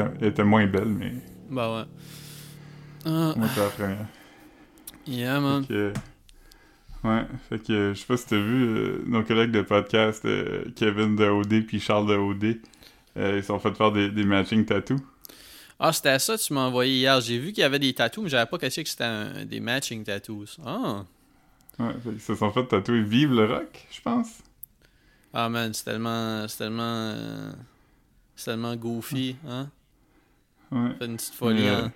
était, elle était moins belle, mais Bah ouais. Ah, moi, c'était la première. yeah, man. Fait que, ouais, fait que je sais pas si t'as vu euh, nos collègues de podcast, euh, Kevin de OD puis Charles de OD, euh, ils sont fait faire des, des matching tattoos. Ah, c'était ça que tu m'as envoyé hier. J'ai vu qu'il y avait des tattoos, mais j'avais pas caché que c'était un- des matching tattoos. Ah. Ouais, fait qu'ils se sont fait tatouer Vive le rock, je pense. Ah, man, c'est tellement. C'est tellement. C'est tellement goofy, hein? Ouais, Fait une petite folie en-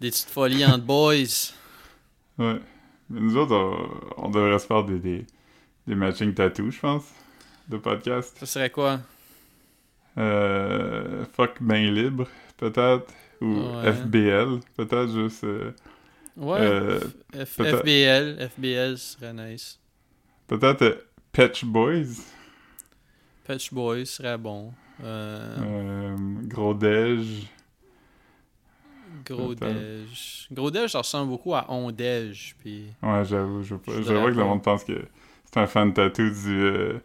Des petites folies entre boys. ouais. Mais nous autres, on, on devrait se faire des, des, des matching tattoos, je pense, de podcast. Ça serait quoi? Euh, fuck ben libre, peut-être. Ou Ouais. FBL, peut-être juste. euh, Ouais. euh, F- FBL. FBL serait nice. peut-être euh, Patch Boys. Patch Boys serait bon. Euh, Euh, Gros Dej. Gros Dej, ça ressemble beaucoup à Ondej. Puis. Ouais, j'avoue, je vois que le monde pense que c'est un fan tattoo du. euh,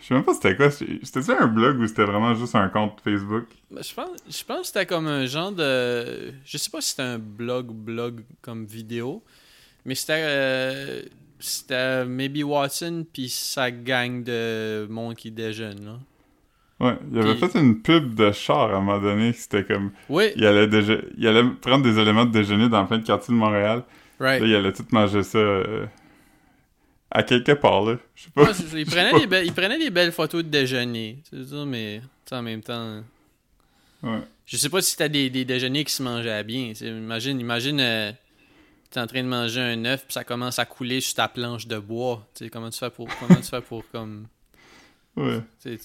Je sais même pas c'était quoi. C'était-tu un blog ou c'était vraiment juste un compte Facebook? Ben, Je pense, je pense que c'était comme un genre de. Je sais pas si c'était un blog blog comme vidéo, mais c'était. euh, c'était Maybe Watson puis sa gang de monde qui déjeune. Là. Ouais, il avait Puis- fait une pub de char à un moment donné. C'était comme. Oui, Il allait, déje- il allait prendre des éléments de déjeuner dans plein de quartiers de Montréal. right. Là, il allait tout manger ça euh, à quelque part, là. Je sais pas. Ouais, il, prenait des be- il prenait des belles photos de déjeuner. C'est ça, mais en même temps. Ouais. Je sais pas si c'était des, des déjeuners qui se mangeaient bien. Imagine, imagine euh, t'es en train de manger un œuf puis ça commence à couler sur ta planche de bois. Tu sais, comment tu fais pour. Comment tu fais pour comme. Ouais. sais,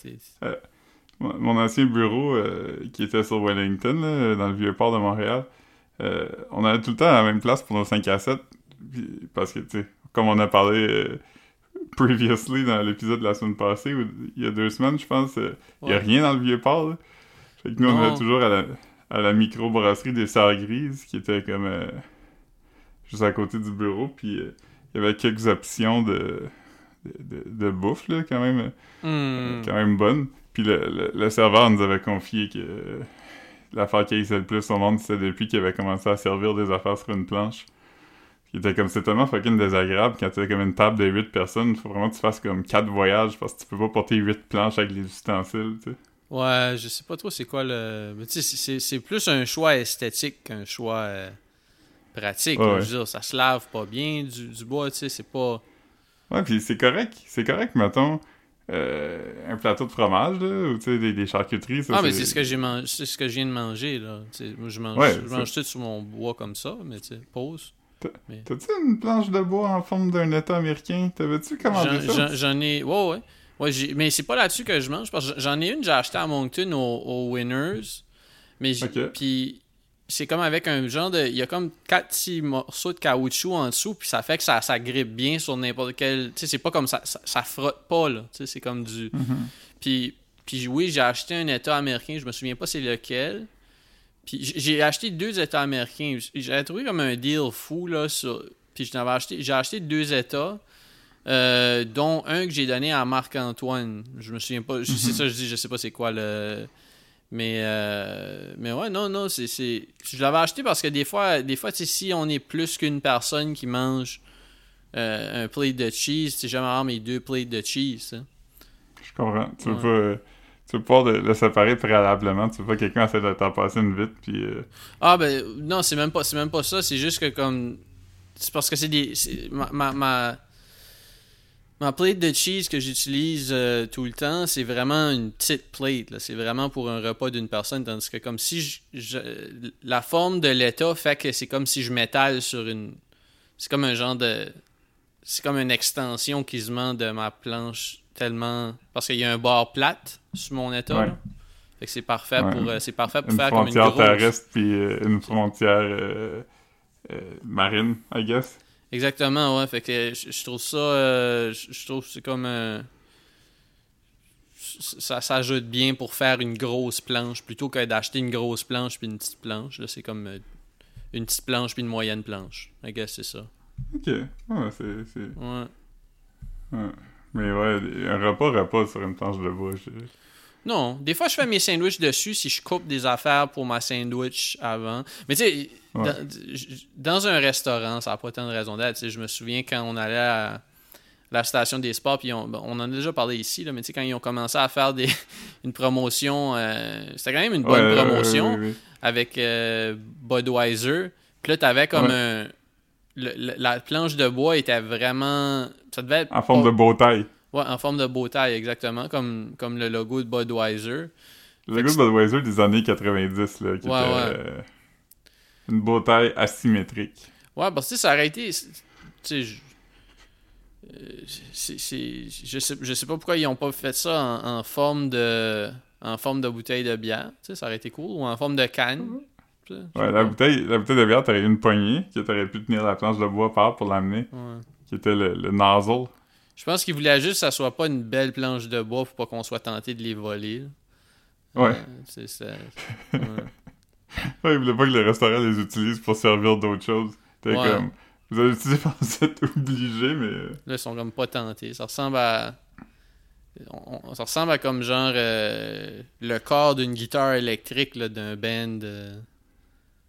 Mon ancien bureau, euh, qui était sur Wellington, là, dans le vieux port de Montréal, euh, on allait tout le temps à la même place pour nos 5 à 7. puis- parce que, tu sais, comme on a parlé euh, previously dans l'épisode de la semaine passée, ou il y a deux semaines, je pense, euh, il y a Ouais. rien dans le vieux port. Là. Fait que nous, on allait toujours à la, à la microbrasserie des Sœurs Grises, qui était comme juste à côté du bureau. Puis euh, il y avait quelques options de, de, de- de bouffe, là, quand même. Hmm. quand même bonne. Puis le, le- le serveur nous avait confié que euh, l'affaire qui haïssait le plus au monde, c'était depuis qu'il avait commencé à servir des affaires sur une planche. Qui était comme, c'est tellement fucking désagréable quand t'as comme une table de 8 personnes, il faut vraiment que tu fasses comme 4 voyages parce que tu peux pas porter 8 planches avec les ustensiles, tu sais. Ouais, je sais pas trop c'est quoi le. Mais tu sais, c'est- plus un choix esthétique qu'un choix euh, pratique. Ouais, ouais. Je veux dire, ça se lave pas bien du, du bois, tu sais, c'est pas. Ouais, puis c'est correct, c'est correct, mettons, euh, un plateau de fromage, là, ou tu sais, des, des charcuteries, ça, ah, mais c'est ce que j'ai mangé, c'est ce que je viens de manger, là. Moi, je mange, Ouais, je ça- mange tout sur mon bois comme ça, mais tu sais, pause. T'as-tu une planche de bois en forme d'un état américain? T'avais-tu commandé J'en- ça? J'en j'en ai. Ouais, ouais. ouais mais c'est pas là-dessus que je mange. Parce que j'en ai une, j'ai acheté à Moncton au, au Winners. Mais. Puis c'est comme avec un genre de. Il y a comme quatre petits morceaux de caoutchouc en dessous. Puis ça fait que ça, ça grippe bien sur n'importe quel. Tu sais, c'est pas comme ça, ça. ça frotte pas, là. Tu sais, c'est comme du. Mhm. Puis, puis oui, j'ai acheté un État américain, je me souviens pas c'est lequel. Puis j'ai acheté deux États américains. J'avais trouvé comme un deal fou là sur. Puis j'en avais acheté, j'ai acheté deux États, euh, dont un que j'ai donné à Marc-Antoine. Je me souviens pas. C'est ça que je dis, je sais pas c'est quoi le. Mais euh, mais ouais non non c'est c'est je l'avais acheté parce que des fois des fois si on est plus qu'une personne qui mange euh, un plate de cheese tu sais jamais avoir mes deux plates de cheese hein. Je comprends. Tu veux pas. Tu veux pas de- le séparer préalablement. Tu veux pas que quelqu'un essaie de t'en passer une vite. Puis. euh, Ah ben non, c'est même pas c'est même pas ça, c'est juste que comme c'est parce que c'est des c'est- ma, ma ma ma plate de cheese que j'utilise euh, tout le temps, c'est vraiment une petite plate c'est vraiment pour un repas d'une personne tandis que comme si je, je- la forme de l'état fait que c'est comme si je m'étale sur une c'est comme un genre de c'est comme une extension quasiment de ma planche tellement parce qu'il y a un bord plate sur mon état Ouais. Fait que c'est parfait Ouais. pour euh, c'est parfait pour une faire comme une frontière grosse terrestre. Puis euh, une frontière marine, I guess. Exactement, ouais. Fait que je, je trouve ça. euh, je, trouve que c'est comme. euh, ça s'ajoute bien pour faire une grosse planche plutôt que d'acheter une grosse planche puis une petite planche. Là, c'est comme euh, une petite planche puis une moyenne planche. I guess c'est ça. Ok. Ouais, c'est. c'est- Ouais. ouais. Mais ouais, un repas, repas sur une planche de bois. je- Non, des fois je fais mes sandwichs dessus si je coupe des affaires pour ma sandwich avant. Mais tu sais, Ouais. dans, un restaurant, ça n'a pas tant de raison d'être. Je me souviens quand on allait à la station des sports, puis on, on en a déjà parlé ici, là, mais tu sais, quand ils ont commencé à faire des, une promotion, euh, c'était quand même une bonne Ouais, promotion avec euh, Budweiser. Puis là, t'avais comme Ouais. un. le- la planche de bois était vraiment. Ça devait être. En forme pas- de beau taille. Ouais, en forme de beau taille, exactement, comme, comme le logo de Budweiser. Le gars de Budweiser des années 90, là, qui Ouais, était ouais. euh, une beau taille asymétrique. Ouais, parce que ça aurait été. c'est- Tu sais, je. euh, c'est- je, sais, je sais pas pourquoi ils ont pas fait ça en, en forme de en forme de bouteille de bière, tu sais, ça aurait été cool, ou en forme de canne. sais Ouais, la bouteille, la bouteille de bière, t'aurais une poignée que t'aurais pu tenir la planche de bois par pour l'amener, Ouais. qui était le, le nozzle. Je pense qu'ils voulaient juste que ça soit pas une belle planche de bois pour pas qu'on soit tenté de les voler. là. Ouais. Euh, c'est ça. ouais. Ouais, ils voulaient pas que le restaurant les utilise pour servir d'autres choses. T'es Ouais. comme, vous allez l'utiliser parce que vous êtes obligé, mais... euh, Là, ils sont comme pas tentés. Ça ressemble à. on- ça ressemble à comme genre euh, le corps d'une guitare électrique là, d'un band. euh.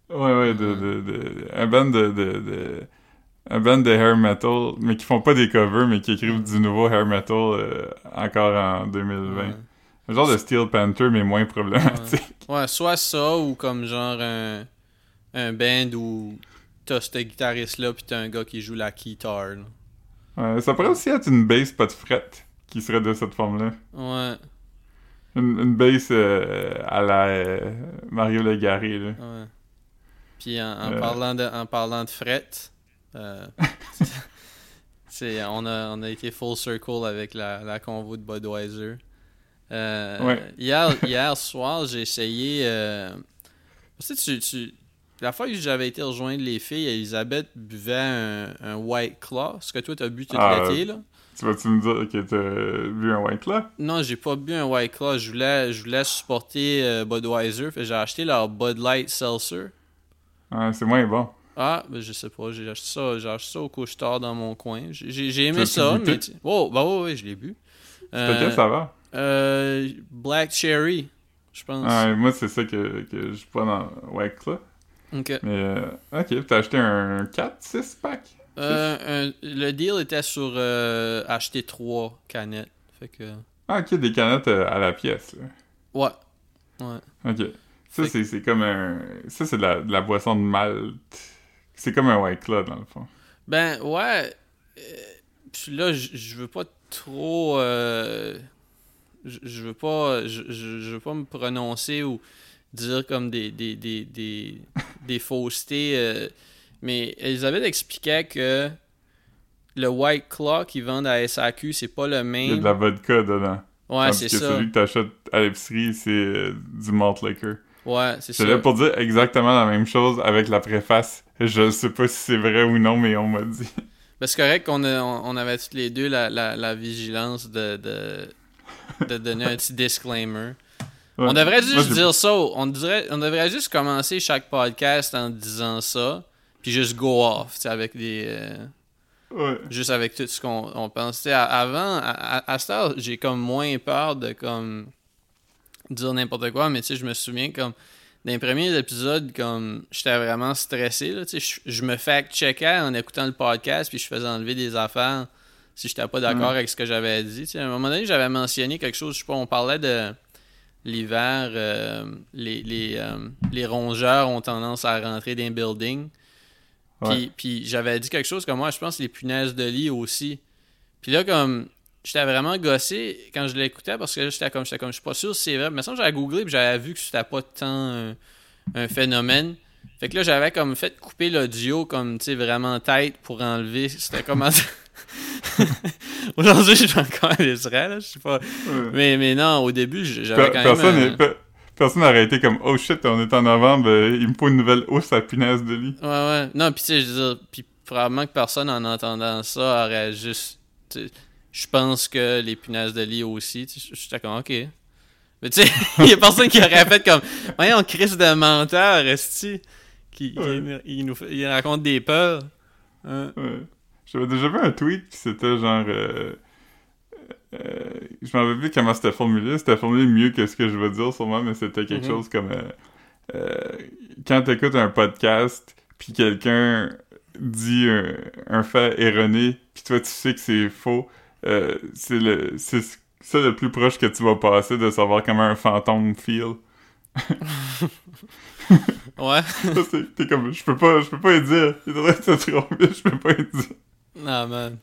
Ouais, ouais, de, de, de- un band de, de, de- un band de hair metal, mais qui font pas des covers, mais qui écrivent du nouveau hair metal euh, encore en 2020. Ouais. Un genre de Steel Panther, mais moins problématique. Ouais, soit ça ou comme genre un, un band où t'as ce guitariste-là pis t'as un gars qui joue la guitare. là. Ouais, ça pourrait aussi être une bass pas de fret, qui serait de cette forme-là. Ouais, Une, une bass euh, à la euh, Mario Legaré, là. ouais. Puis en, en parlant de en parlant de fret, euh, c'est on a on a été full circle avec la, la convo de Budweiser. Euh, Ouais. hier, hier soir, j'ai essayé. Euh, tu sais, tu, tu- la fois que j'avais été rejoindre les filles, Elisabeth buvait un, un White Claw. Ce que toi, t'as bu tout Ah, l'été, là? Tu vas-tu me dire que t'as vu un White Claw? Non, j'ai pas bu un White Claw. Je voulais, je voulais supporter euh, Budweiser. Fait j'ai acheté leur Bud Light Seltzer. Ouais, c'est moins bon. Ah, ben je sais pas. J'ai acheté ça, j'ai acheté ça au couche-tard dans mon coin. J'ai aimé ça, mais. Oh, bah ouais, ouais, je l'ai bu. C'était quel ça va? euh, Black Cherry, je pense. Moi, c'est ça que, que je prends dans White Claw. Ok. Mais, euh, ok, t'as acheté un 4-6 pack? Euh, un- le deal était sur euh, acheter trois canettes. Fait que. Ah, ok, des canettes euh, à la pièce, là. Ouais. Ouais. Ok. Ça, c'est comme un... Ça, c'est de la, de la boisson de malt. C'est comme un White Claw, dans le fond. Ben ouais. euh, puis là, je veux pas trop. euh, je veux pas. Je veux pas me prononcer ou dire comme des des des des, des faussetés. euh, mais Elisabeth expliquait que le White Claw qu'ils vendent à SAQ, c'est pas le Il y a même. de la vodka dedans. Ouais, c'est ça. celui que t'achètes à l'épicerie, c'est euh, du malt liquor. Ouais, c'est ça. C'est là pour dire exactement la même chose avec la préface. Je sais pas si c'est vrai ou non, mais on m'a dit. Ben, c'est correct qu'on on, avait toutes les deux la, la, la vigilance de, de, de donner un petit disclaimer. On devrait juste dire ça. On, dirait, on devrait juste commencer chaque podcast en disant ça. Puis juste go off, avec des. euh, Ouais. juste avec tout ce qu'on on pense. À- avant, à, à, à cette j'ai comme moins peur de comme dire n'importe quoi, mais tu sais, je me souviens comme dans les premiers épisodes, comme j'étais vraiment stressé. Là, je, je me fact-checkais en écoutant le podcast, puis je faisais enlever des affaires si j'étais pas d'accord avec ce que j'avais dit. À un moment donné, j'avais mentionné quelque chose, je sais pas, on parlait de l'hiver, euh, les, les, euh, les rongeurs ont tendance à rentrer dans les buildings. Puis, Ouais. puis j'avais dit quelque chose comme moi, je pense les punaises de lit aussi. Puis là, comme, j'étais vraiment gossé quand je l'écoutais parce que là, j'étais comme, j'étais comme, je suis pas sûr si c'est vrai. Mais ça, j'avais googlé puis j'avais vu que c'était pas tant un, un phénomène. Fait que là, j'avais comme fait couper l'audio comme, tu sais, vraiment tête pour enlever. C'était comment Aujourd'hui, je suis encore à l'Israël, là, je sais pas. Ouais. Mais, mais non, au début, j'avais quand personne même. Personne n'aurait été comme Oh shit, on est en novembre, euh, il me faut une nouvelle housse à punaise de lit. Ouais, ouais. Non, puis tu sais, je veux dire, puis probablement que personne en entendant ça aurait juste. Je pense que les punaises de lit aussi. sais, J'étais comme, ok. Mais tu sais, il y a personne qui aurait fait comme, voyons, crise de menteur, esti, qui, qui- Ouais. il, nous il raconte des peurs. Hein? Ouais. J'avais déjà vu un tweet, puis c'était genre. euh, euh, je m'en rappelle plus comment c'était formulé. C'était formulé mieux que ce que je veux dire sûrement, mais c'était quelque Mhm. chose comme... euh, euh, quand t'écoutes un podcast, puis quelqu'un dit un, un fait erroné, puis toi tu sais que c'est faux, euh, c'est le c'est ça le plus proche que tu vas passer de savoir comment un fantôme feel. Ouais. T'es comme, je peux pas, je peux pas y dire. Il devrait être trompé, je peux pas y dire. Ah, man.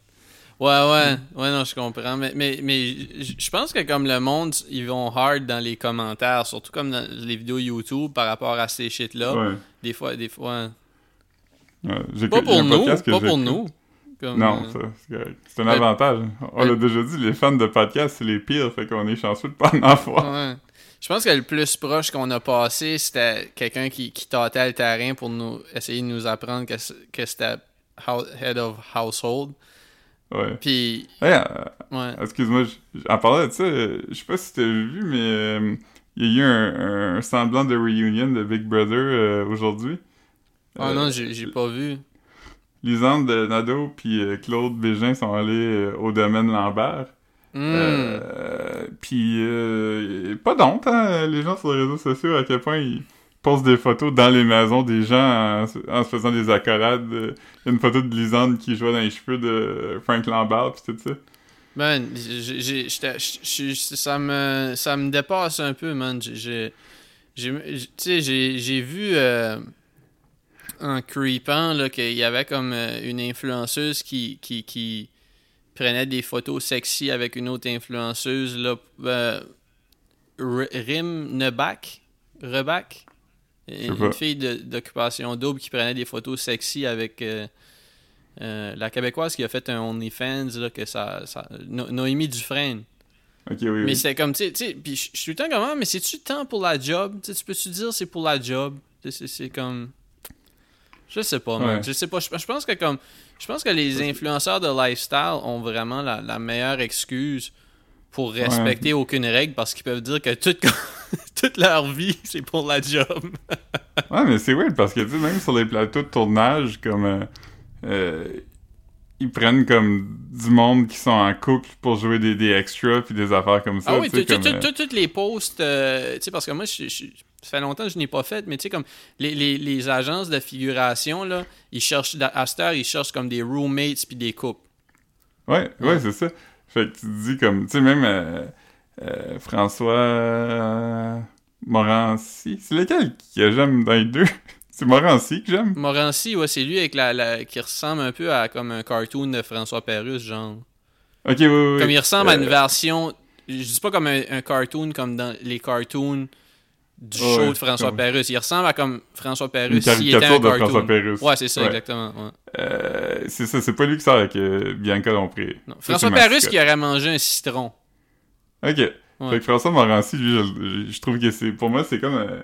Ouais, ouais. Ouais, non, je comprends. Mais, mais, mais je pense que comme le monde, ils vont hard dans les commentaires, surtout comme dans les vidéos YouTube par rapport à ces shit-là. Ouais. Des fois, des fois. Ouais, Pas pour nous, pas pour nous. Comme, Non, euh, c'est un avantage. On l'a déjà dit, les fans de podcast, c'est les pires, fait qu'on est chanceux de pas en avoir. Ouais. Je pense que le plus proche qu'on a passé, c'était quelqu'un qui, qui tâtait le terrain pour nous essayer de nous apprendre que, que c'était head of household. Ouais. Puis, Hey, euh, ouais. excuse-moi, en parlant de ça, euh, je sais pas si t'as vu, mais euh, il y a eu un, un semblant de reunion de Big Brother euh, aujourd'hui. Oh Euh, non, j'ai pas vu. Lisande de Nadeau puis euh, Claude Bégin sont allés euh, au domaine Lambert. Hmm. Euh, puis euh, pas d'honte, hein, les gens sur les réseaux sociaux, à quel point ils postent des photos dans les maisons des gens en, se- en se faisant des accolades. Il y a une photo de Lisande qui jouait dans les cheveux de Frank Lambert puis tout ça. J'ai- j'ai- ça me ça me dépasse un peu, man. J'ai- J'ai j'ai- tu sais, j'ai j'ai vu euh, en creepant là qu'il y avait comme euh, une influenceuse qui qui qui prenait des photos sexy avec une autre influenceuse là euh, Rim Nebak Rebac une fille de- d'occupation double qui prenait des photos sexy avec euh, euh, la québécoise qui a fait un OnlyFans là que ça, ça No- Noémie Dufresne Ok, oui, oui. mais c'est comme, tu sais- puis je suis tout le temps comme, ah, mais c'est-tu temps pour la job? Tu peux-tu dire c'est pour la job? C'est comme... Je sais pas, man. Ouais. Je sais pas. Je, je pense que comme... Je pense que les influenceurs de lifestyle ont vraiment la, la meilleure excuse pour respecter aucune règle parce qu'ils peuvent dire que toute, toute leur vie, c'est pour la job. Ouais, mais c'est weird parce que, tu sais, même sur les plateaux de tournage, comme. euh, euh, ils prennent comme du monde qui sont en couple pour jouer des, des extras puis des affaires comme ça. Ah oui, tu sais, tout- comme, tout- euh, toutes les posts, euh, tu sais, parce que moi, je, je- ça fait longtemps que je n'ai pas fait, mais tu sais, comme les, les, les agences de figuration, là, ils cherchent, à cette heure, ils cherchent comme des roommates puis des couples. Ouais, ouais, c'est ça. Fait que tu te dis comme, tu sais, même euh, euh, François euh, Morancy, c'est lequel que j'aime dans les deux? c'est Morancy que j'aime? Morancy, ouais, c'est lui avec la, la- qui ressemble un peu à comme un cartoon de François Pérusse, genre. Ok, oui, oui. Comme il ressemble à une version, je dis pas comme un, un cartoon comme dans les cartoons du Ouais, show de François comme-. Il ressemble à comme François Une s'il était caricature de cartoon. François Pérusse. Ouais, c'est ça, Ouais. exactement. ouais. Euh, c'est ça, c'est pas lui qui sort avec euh, Bianca Lompré. Non. Ça, François mascotte. qui aurait mangé un citron. Ok. Fait que François Morancy, lui, je, je trouve que c'est, pour moi, c'est comme, euh,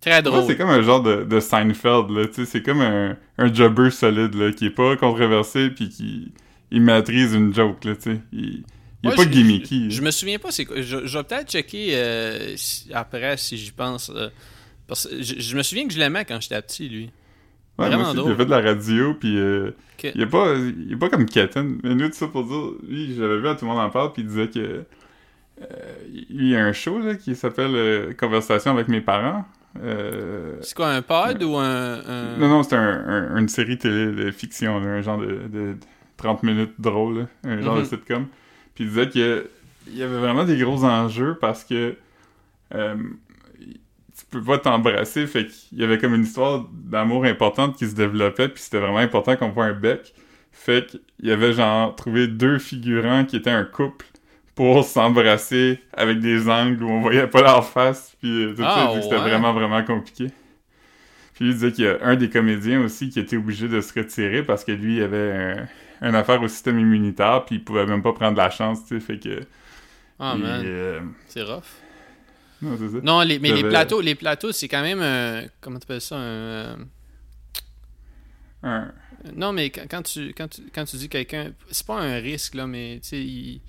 Très drôle. c'est comme un genre de, de Seinfeld, là, tu sais, c'est comme un, un jobber solide, là, qui est pas controversé, puis qui, il maîtrise une joke, là, tu sais. Il, il est Ouais, pas je- gimmicky. Je là. me souviens pas, c'est quoi. Je, je vais peut-être checker euh, si- après si j'y pense. euh, parce je, je me souviens que je l'aimais quand j'étais petit, lui. Ouais, vraiment moi aussi, a fait de la radio, puis euh, il est pas, il est pas comme Katten. Mais nous, tout ça pour dire, lui, j'avais vu à tout le monde en parle, puis il disait que il y a un show là, qui s'appelle Conversation avec mes parents. Euh, C'est quoi, un pod ou un. un- Non, non, c'est un, un- une série télé de fiction, là, un genre de, de 30 minutes drôle, là, un genre Mhm. de sitcom. Puis il disait qu'il y avait vraiment des gros enjeux parce que euh, tu peux pas t'embrasser, fait qu'il y avait comme une histoire d'amour importante qui se développait, puis c'était vraiment important qu'on voit un bec. Fait qu'il y avait genre trouvé deux figurants qui étaient un couple pour s'embrasser avec des angles où on voyait pas leur face, puis euh, tout Ah, ça, il que c'était vraiment, vraiment compliqué. Puis il disait qu'il y a un des comédiens aussi qui était obligé de se retirer parce que lui, il avait un, une affaire au système immunitaire, puis il pouvait même pas prendre la chance, tu sais, fait que... Ah, il, man. euh, C'est rough. non, ça. Non, les, mais les plateaux, les plateaux, c'est quand même un. Comment tu appelles ça un, euh, Un- Non, mais quand, quand tu, quand, tu, quand tu dis quelqu'un. C'est pas un risque, là, mais tu sais, il.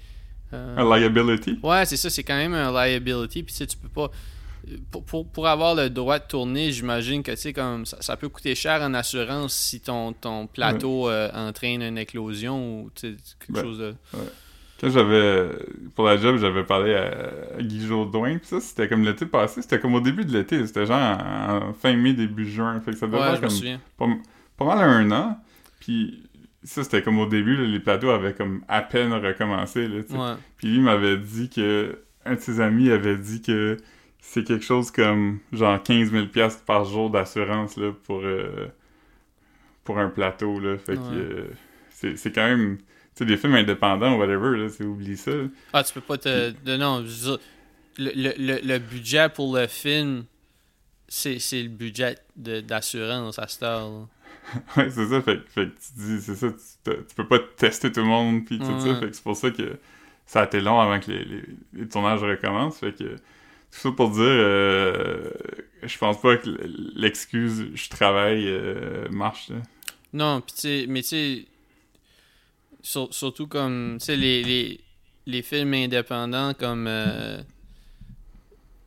euh, un liability? Ouais, c'est ça, c'est quand même un liability. Puis tu sais, tu peux pas. Pour, pour, pour avoir le droit de tourner, j'imagine que comme ça, ça peut coûter cher en assurance si ton, ton plateau euh, entraîne une éclosion ou quelque chose de. Quand j'avais. Pour la job, j'avais parlé à, Guy Jourdouin, pis ça, c'était comme l'été passé, c'était comme au début de l'été, c'était genre en, fin mai, début juin. Fait que ça devait faire comme pas, pas mal un an. Puis ça, c'était comme au début, là, les plateaux avaient comme à peine recommencé, là. Ouais. Puis lui m'avait dit que. Un de ses amis avait dit que c'est quelque chose comme genre 15 000 piastres par jour d'assurance, là, pour. euh, pour un plateau, là. Fait que. Euh, c'est c'est quand même. Tu sais, des films indépendants ou whatever, là, c'est oublie ça. Ah, tu peux pas te. de- non, je veux dire, le, le, le, budget pour le film, c'est c'est le budget de- d'assurance à cette heure. là. Ouais, c'est ça. Fait, que- fait que tu dis, c'est ça, tu, peux pas tester tout le monde, puis tout ça. Fait que c'est pour ça que ça a été long avant que les, les, les tournages recommencent. Fait que ça pour dire, euh, je pense pas que l'excuse je travaille euh, marche. là. Non, pis tu sais, mais tu sais, sur- surtout comme, tu sais, les, les, les films indépendants comme, euh,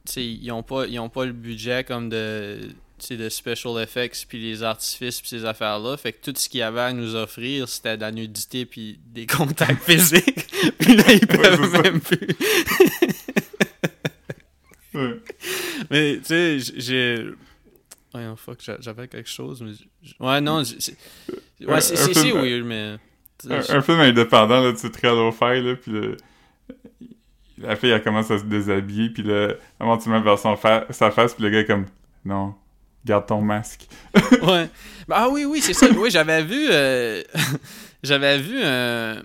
tu sais, ils ont pas, ils ont pas le budget comme de, tu sais, de special effects puis les artifices puis ces affaires-là. Fait que tout ce qu'il y avait à nous offrir, c'était de la nudité puis des contacts physiques. puis là, ils peuvent ça. même plus. Ouais. Mais tu sais, j'ai. Ouais, oh, fuck, j'a- j'avais quelque chose, mais. Ouais, non, Ouais, c'est c'est- weird, mais. Un, un film indépendant, là, tu très low fi là, puis le- la fille, elle commence à se déshabiller, puis là, avant tu mets vers son fa- sa face, puis le gars est comme, non, garde ton masque. Ouais. Bah, ah oui, oui, c'est ça. Oui, j'avais vu. euh, j'avais vu un.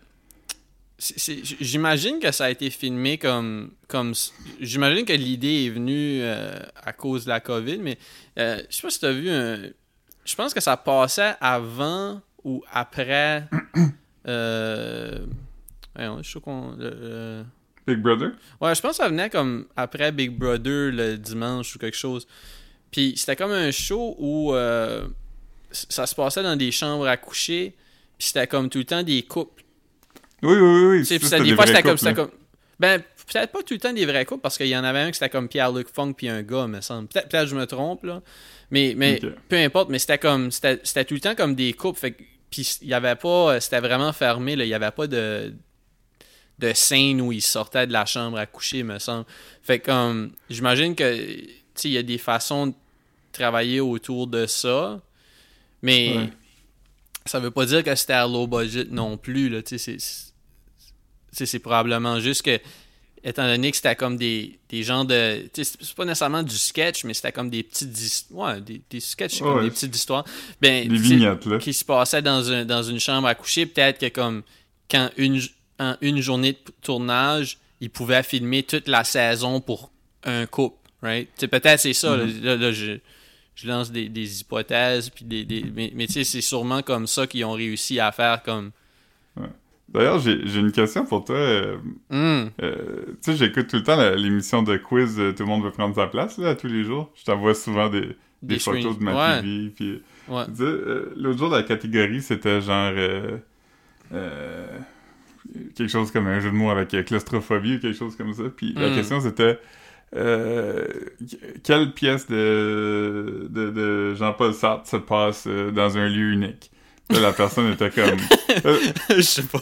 J'imagine que ça a été filmé comme. comme J'imagine que l'idée est venue euh, à cause de la COVID, mais euh, je sais pas si tu as vu un. Je pense que ça passait avant ou après. euh, voyons, je suis qu'on. le- Big Brother? Ouais, je pense que ça venait comme après Big Brother le dimanche ou quelque chose. Puis c'était comme un show où euh, ça se passait dans des chambres à coucher. Puis c'était comme tout le temps des couples. Oui, oui, oui. sais, Ça, c'était des fois comme, là. comme. Ben, peut-être pas tout le temps des vrais couples parce qu'il y en avait un qui c'était comme Pierre-Luc Funk puis un gars, me semble. Peut-être peut-être que je me trompe, là. Mais, mais peu importe, mais c'était comme. C'était tout le temps comme des couples. Fait que- puis il y avait pas. C'était vraiment fermé, là. Il y avait pas de de scène où ils sortaient de la chambre à coucher, me semble. Fait comme, j'imagine que, tu il y a des façons de travailler autour de ça, mais Ouais. ça veut pas dire que c'était à low budget non plus, là, tu sais, c'est- probablement juste que, étant donné que c'était comme des, des genres de, c'est pas nécessairement du sketch, mais c'était comme des petites histoires, ouais, des, des sketchs, comme Ouais. des petites histoires, ben, Des vignettes, là. qui se passait dans, un, dans une chambre à coucher, peut-être que comme quand une, en une journée de tournage, ils pouvaient filmer toute la saison pour un couple, right? Peut-être c'est ça, là, Mm-hmm. là, là, je, je lance des, des hypothèses, puis des, des- mais, mais tu sais, c'est sûrement comme ça qu'ils ont réussi à faire comme... D'ailleurs, j'ai j'ai une question pour toi. euh, Hmm, euh, tu sais, j'écoute tout le temps l'émission de quiz euh, Tout le monde veut prendre sa place, là, à tous les jours. Je t'envoie souvent des, des, Des photos screens. de ma Ouais. TV, puis... ouais. L'autre jour, la catégorie, c'était genre... euh, euh, quelque chose comme un jeu de mots avec claustrophobie ou quelque chose comme ça. Puis la Mm. question, c'était... euh, quelle pièce de, de, de Jean-Paul Sartre se passe dans un lieu unique? Là, la personne était comme... euh, je sais pas.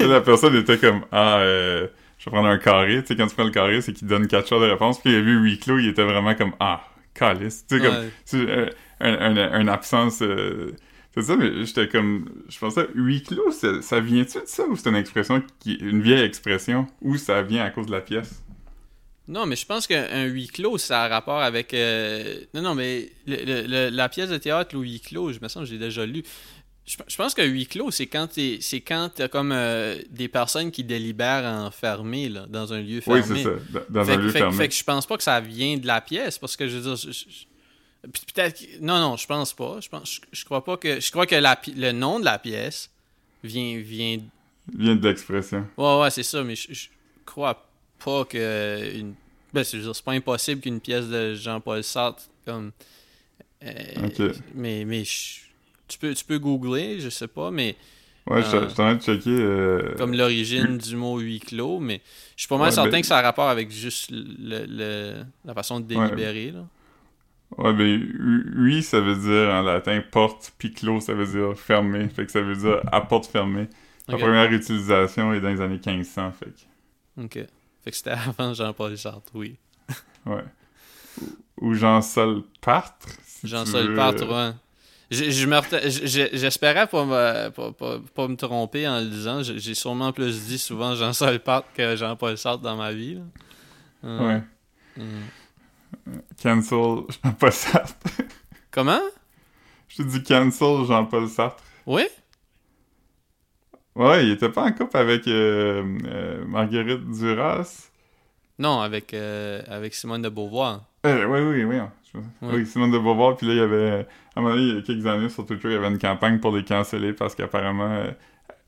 là, la personne était comme... Ah, euh, je vais prendre un carré. Tu sais, quand tu prends le carré, c'est qu'il donne quatre choix de réponse. Puis il a vu huis clos, il était vraiment comme... Ah, calice. Tu sais, comme... Euh, un, un, un absence. euh, c'est ça, mais j'étais comme. Je pensais, huis clos, ça, ça vient-tu de ça ou c'est une expression qui. une vieille expression? Ou ça vient à cause de la pièce? Non, mais je pense qu'un huis clos, ça a rapport avec. euh, Non, non, mais le- la pièce de théâtre, le huis clos, je me sens que j'ai déjà lu. Je, je pense que huis clos, c'est quand t'es- c'est quand t'as comme euh, des personnes qui délibèrent enfermées là, dans un lieu fermé. Oui, c'est ça. Dans, Fait, un lieu fait fermé. fait que je pense pas que ça vient de la pièce, parce que je veux dire. je- je- puis peut-être. que- Non, non, je pense pas. Je, pense, je, je crois pas que. Je crois que la, pi- le nom de la pièce vient. vient Vient de l'expression. Ouais, ouais, c'est ça, mais je, je crois pas que une. Ben, c'est pas impossible qu'une pièce de Jean-Paul Sartre comme. euh. Mais, mais je- tu peux, tu peux googler, je sais pas, mais Ouais, je Euh, suis en train de checker. euh, comme l'origine du mot huis clos, mais je suis pas mal Ouais, certain ben- que ça a rapport avec juste le, le- la façon de délibérer. Là. Ouais, ben, hu- oui, ça veut dire en latin porte, puis clos, ça veut dire fermé. Fait que ça veut dire à porte fermée. La première utilisation est dans les années 1500, fait que, Ok. Fait que c'était avant Jean-Paul Sartre, oui. ouais. Ou, ou Jean-Sol Partre. si veux. Sartre, ouais. J'espérais pas me, pas, pas- pas me tromper en le disant. J'ai sûrement plus dit souvent Jean-Sol Sartre que Jean-Paul Sartre dans ma vie. Euh, Ouais. Cancel Jean-Paul Sartre. Comment? Je te dis cancel Jean-Paul Sartre. Oui? Ouais, il était pas en couple avec euh, euh, Marguerite Duras? Non, avec, euh, avec Simone de Beauvoir. Oui, oui, oui. hein. Je-. Oui, Simone de Beauvoir. Puis là, il y avait... À un moment donné, il y a quelques années, sur Twitter, il y avait une campagne pour les canceller parce qu'apparemment, elle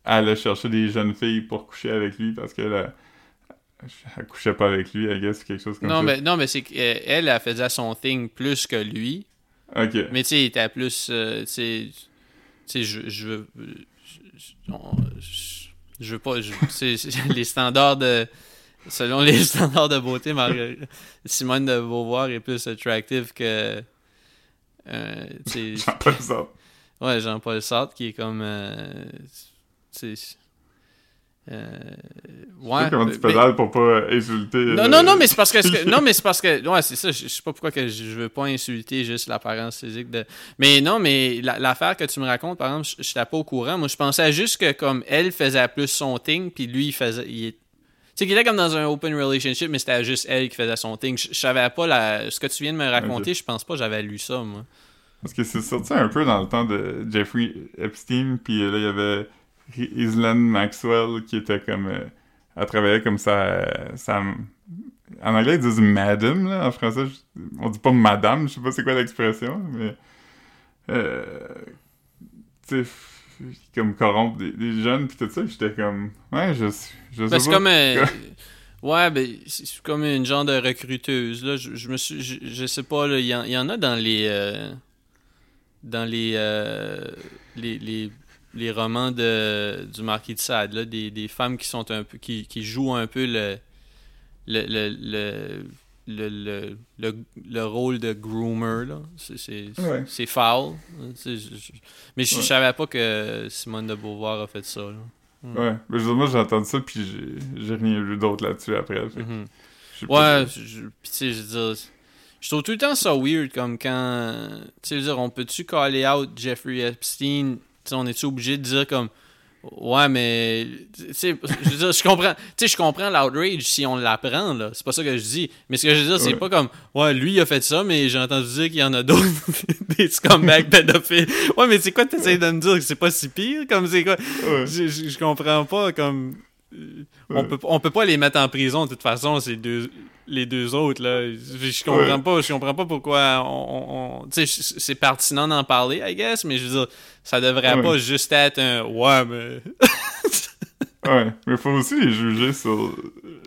allait chercher des jeunes filles pour coucher avec lui parce qu'elle euh, elle couchait pas avec lui, I guess, quelque chose comme Non, ça. mais, non, mais c'est qu'elle, elle, elle faisait son thing plus que lui. OK. Mais tu sais, il était plus. tu sais, tu sais, je, je veux. Je, je- on- je- veux pas. je- les standards de. Selon les standards de beauté, Marguerite- Simone de Beauvoir est plus attractive que. euh, Jean-Paul Sartre. ouais, Jean-Paul Sartre qui est comme. euh. Euh, ouais. comment tu mais- pédales pour pas insulter... non, euh, non, non, mais c'est parce que, ce que- non, mais c'est parce que, ouais, c'est ça. Je, je sais pas pourquoi que je, veux pas insulter juste l'apparence physique de. Mais non, mais la- l'affaire que tu me racontes, par exemple, je j'étais pas au courant. Moi, je pensais juste que comme elle faisait plus son thing, puis lui, il faisait, il tu sais, qu'il était comme dans un open relationship, mais c'était juste elle qui faisait son thing. Je, je savais pas la, ce que tu viens de me raconter. Je pense pas que j'avais lu ça, moi. Parce que c'est sorti un peu dans le temps de Jeffrey Epstein, puis euh, là, il y avait Island Maxwell qui était comme... euh, elle travaillait comme ça... ça en anglais, ils disent « madam », là. En français, je- on dit pas « madame », je sais pas c'est quoi l'expression, mais... Euh, tu sais, comme corrompre des, des jeunes, puis tout ça, j'étais comme... Ouais, je, je sais Ben, c'est comme euh, ouais ben c'est comme une genre de recruteuse là je, je me suis je, je sais pas là il y, en- il y en a dans les euh, dans les, euh, les les les romans de du marquis de Sade là des, des femmes qui sont un peu qui, qui jouent un peu le le le le le, le, le, le rôle de groomer là c'est Ouais. foul C'est- je- je- mais je, Ouais. savais pas que Simone de Beauvoir a fait ça là. Ouais, mais je moi j'ai entendu ça, puis j'ai rien lu d'autre là-dessus après. fait Mhm. pas Ouais, je, tu sais, je veux dire, je trouve tout le temps ça weird, comme quand, tu sais, on peut-tu caller out Jeffrey Epstein, on est-tu obligé de dire comme, ouais, mais, tu sais, je veux dire, je comprends, tu sais, je comprends l'outrage si on l'apprend, là, c'est pas ça que je dis, mais ce que je veux dire, c'est Ouais. pas comme, ouais, lui, il a fait ça, mais j'ai entendu dire qu'il y en a d'autres, des scumbags pédophiles. Ouais, mais c'est quoi que t'essayes de me dire, que c'est pas si pire, comme c'est quoi, Ouais. je, comprends pas comme on Ouais. peut on peut pas les mettre en prison de toute façon ces deux les deux autres là je, comprends Ouais. pas je comprends pas pourquoi on, on- c'est pertinent d'en parler I guess mais je veux dire ça devrait Ouais. pas juste être un ouais mais Ouais, mais faut aussi les juger sur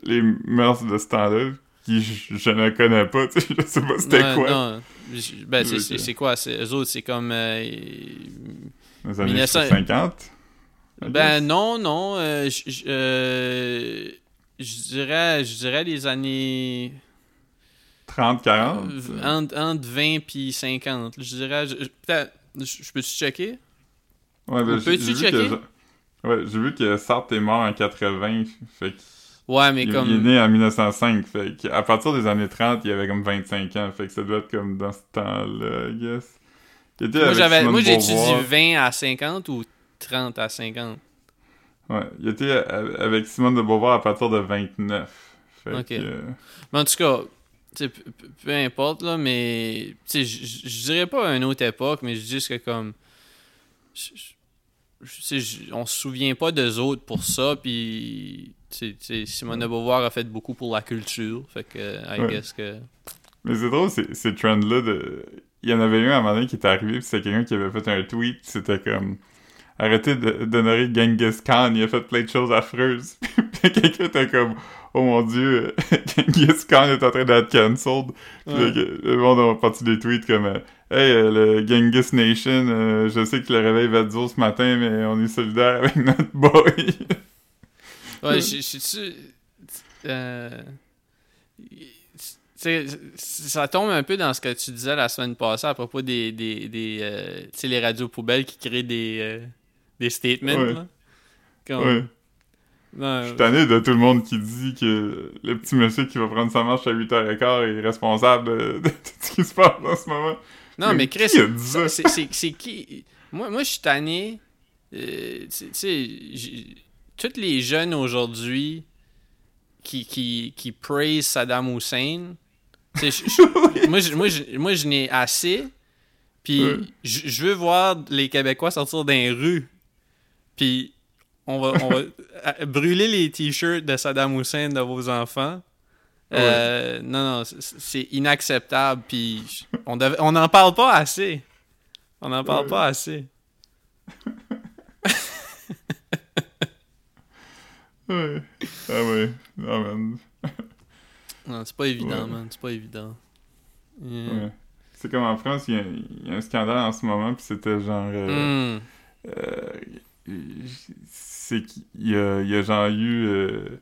les mœurs de ce temps-là, qui je, je ne connais pas, tu sais, je sais pas c'était quoi. non. Ben c'est- quoi eux autres c'est comme euh, Les années 1900 50. I ben non non euh, je euh, dirais je dirais les années 30, 40. Euh, entre, entre 20 puis 50. Je dirais. Je, je- peut-être- je, je peux-tu checker? Ouais, ben, j'ai j'ai vu checker? que... Ouais, j'ai vu que Sartre est mort en 80, fait qu'il Ouais, mais il est comme. né en 1905, fait qu'à partir des années 30, il avait comme 25 ans, fait que ça doit être comme dans ce temps-là, I guess. Il Moi, j'avais, moi Beauvoir. dit 20 à 50 ou 30 à 50? Ouais, il était avec Simone de Beauvoir à partir de 29. Fait que, Mais en tout cas, peu, importe, là, mais. Je- dirais pas une autre époque, mais je dis juste que comme. on se souvient pas d'eux autres pour ça, puis. Simone de Beauvoir a fait beaucoup pour la culture, fait que. I Ouais. guess que. Mais c'est drôle, ces, ces trends-là de... Il y en avait eu un moment donné qui était arrivé, puis c'était quelqu'un qui avait fait un tweet, c'était comme... Arrêtez d'honorer Genghis Khan, il a fait plein de choses affreuses. puis quelqu'un était comme... Oh mon dieu, Genghis Khan est en train d'être cancelled. Puis Ouais. le monde a parti des tweets comme... Hey, euh, le Genghis Nation, euh, je sais que le réveil va être dur ce matin, mais on est solidaire avec notre boy. Ouais, je suis. Euh, tu sais, ça tombe un peu dans ce que tu disais la semaine passée à propos des. des, des euh, les radios poubelles qui créent des, euh, des statements. Ouais. là. Comme- Ouais. Non, Je suis tanné de tout le monde qui dit que le petit monsieur qui va prendre sa marche à 8h15 est responsable de, de tout ce qui se passe en ce moment. non, mais Chris, dit ça? c'est qui... Moi, moi je suis tanné... euh, tu sais- tous les jeunes aujourd'hui qui, qui, qui praise Saddam Hussein, moi, je, moi, je, moi, je n'ai assez, puis Ouais. je veux voir les Québécois sortir dans les rues, puis on va, on va euh, brûler les t-shirts de Saddam Hussein de vos enfants. Euh, Non, non, c'est- inacceptable, puis on dev- on n'en parle pas assez. On n'en parle Ouais. pas assez. Ouais. Ah ouais. Non, man. Non, c'est pas évident, Ouais. man, c'est pas évident. Yeah. Ouais. C'est comme en France, il y, a, il y a un scandale en ce moment, puis c'était genre... euh, Hmm. euh, c'est qu'il y a, il y a genre eu euh,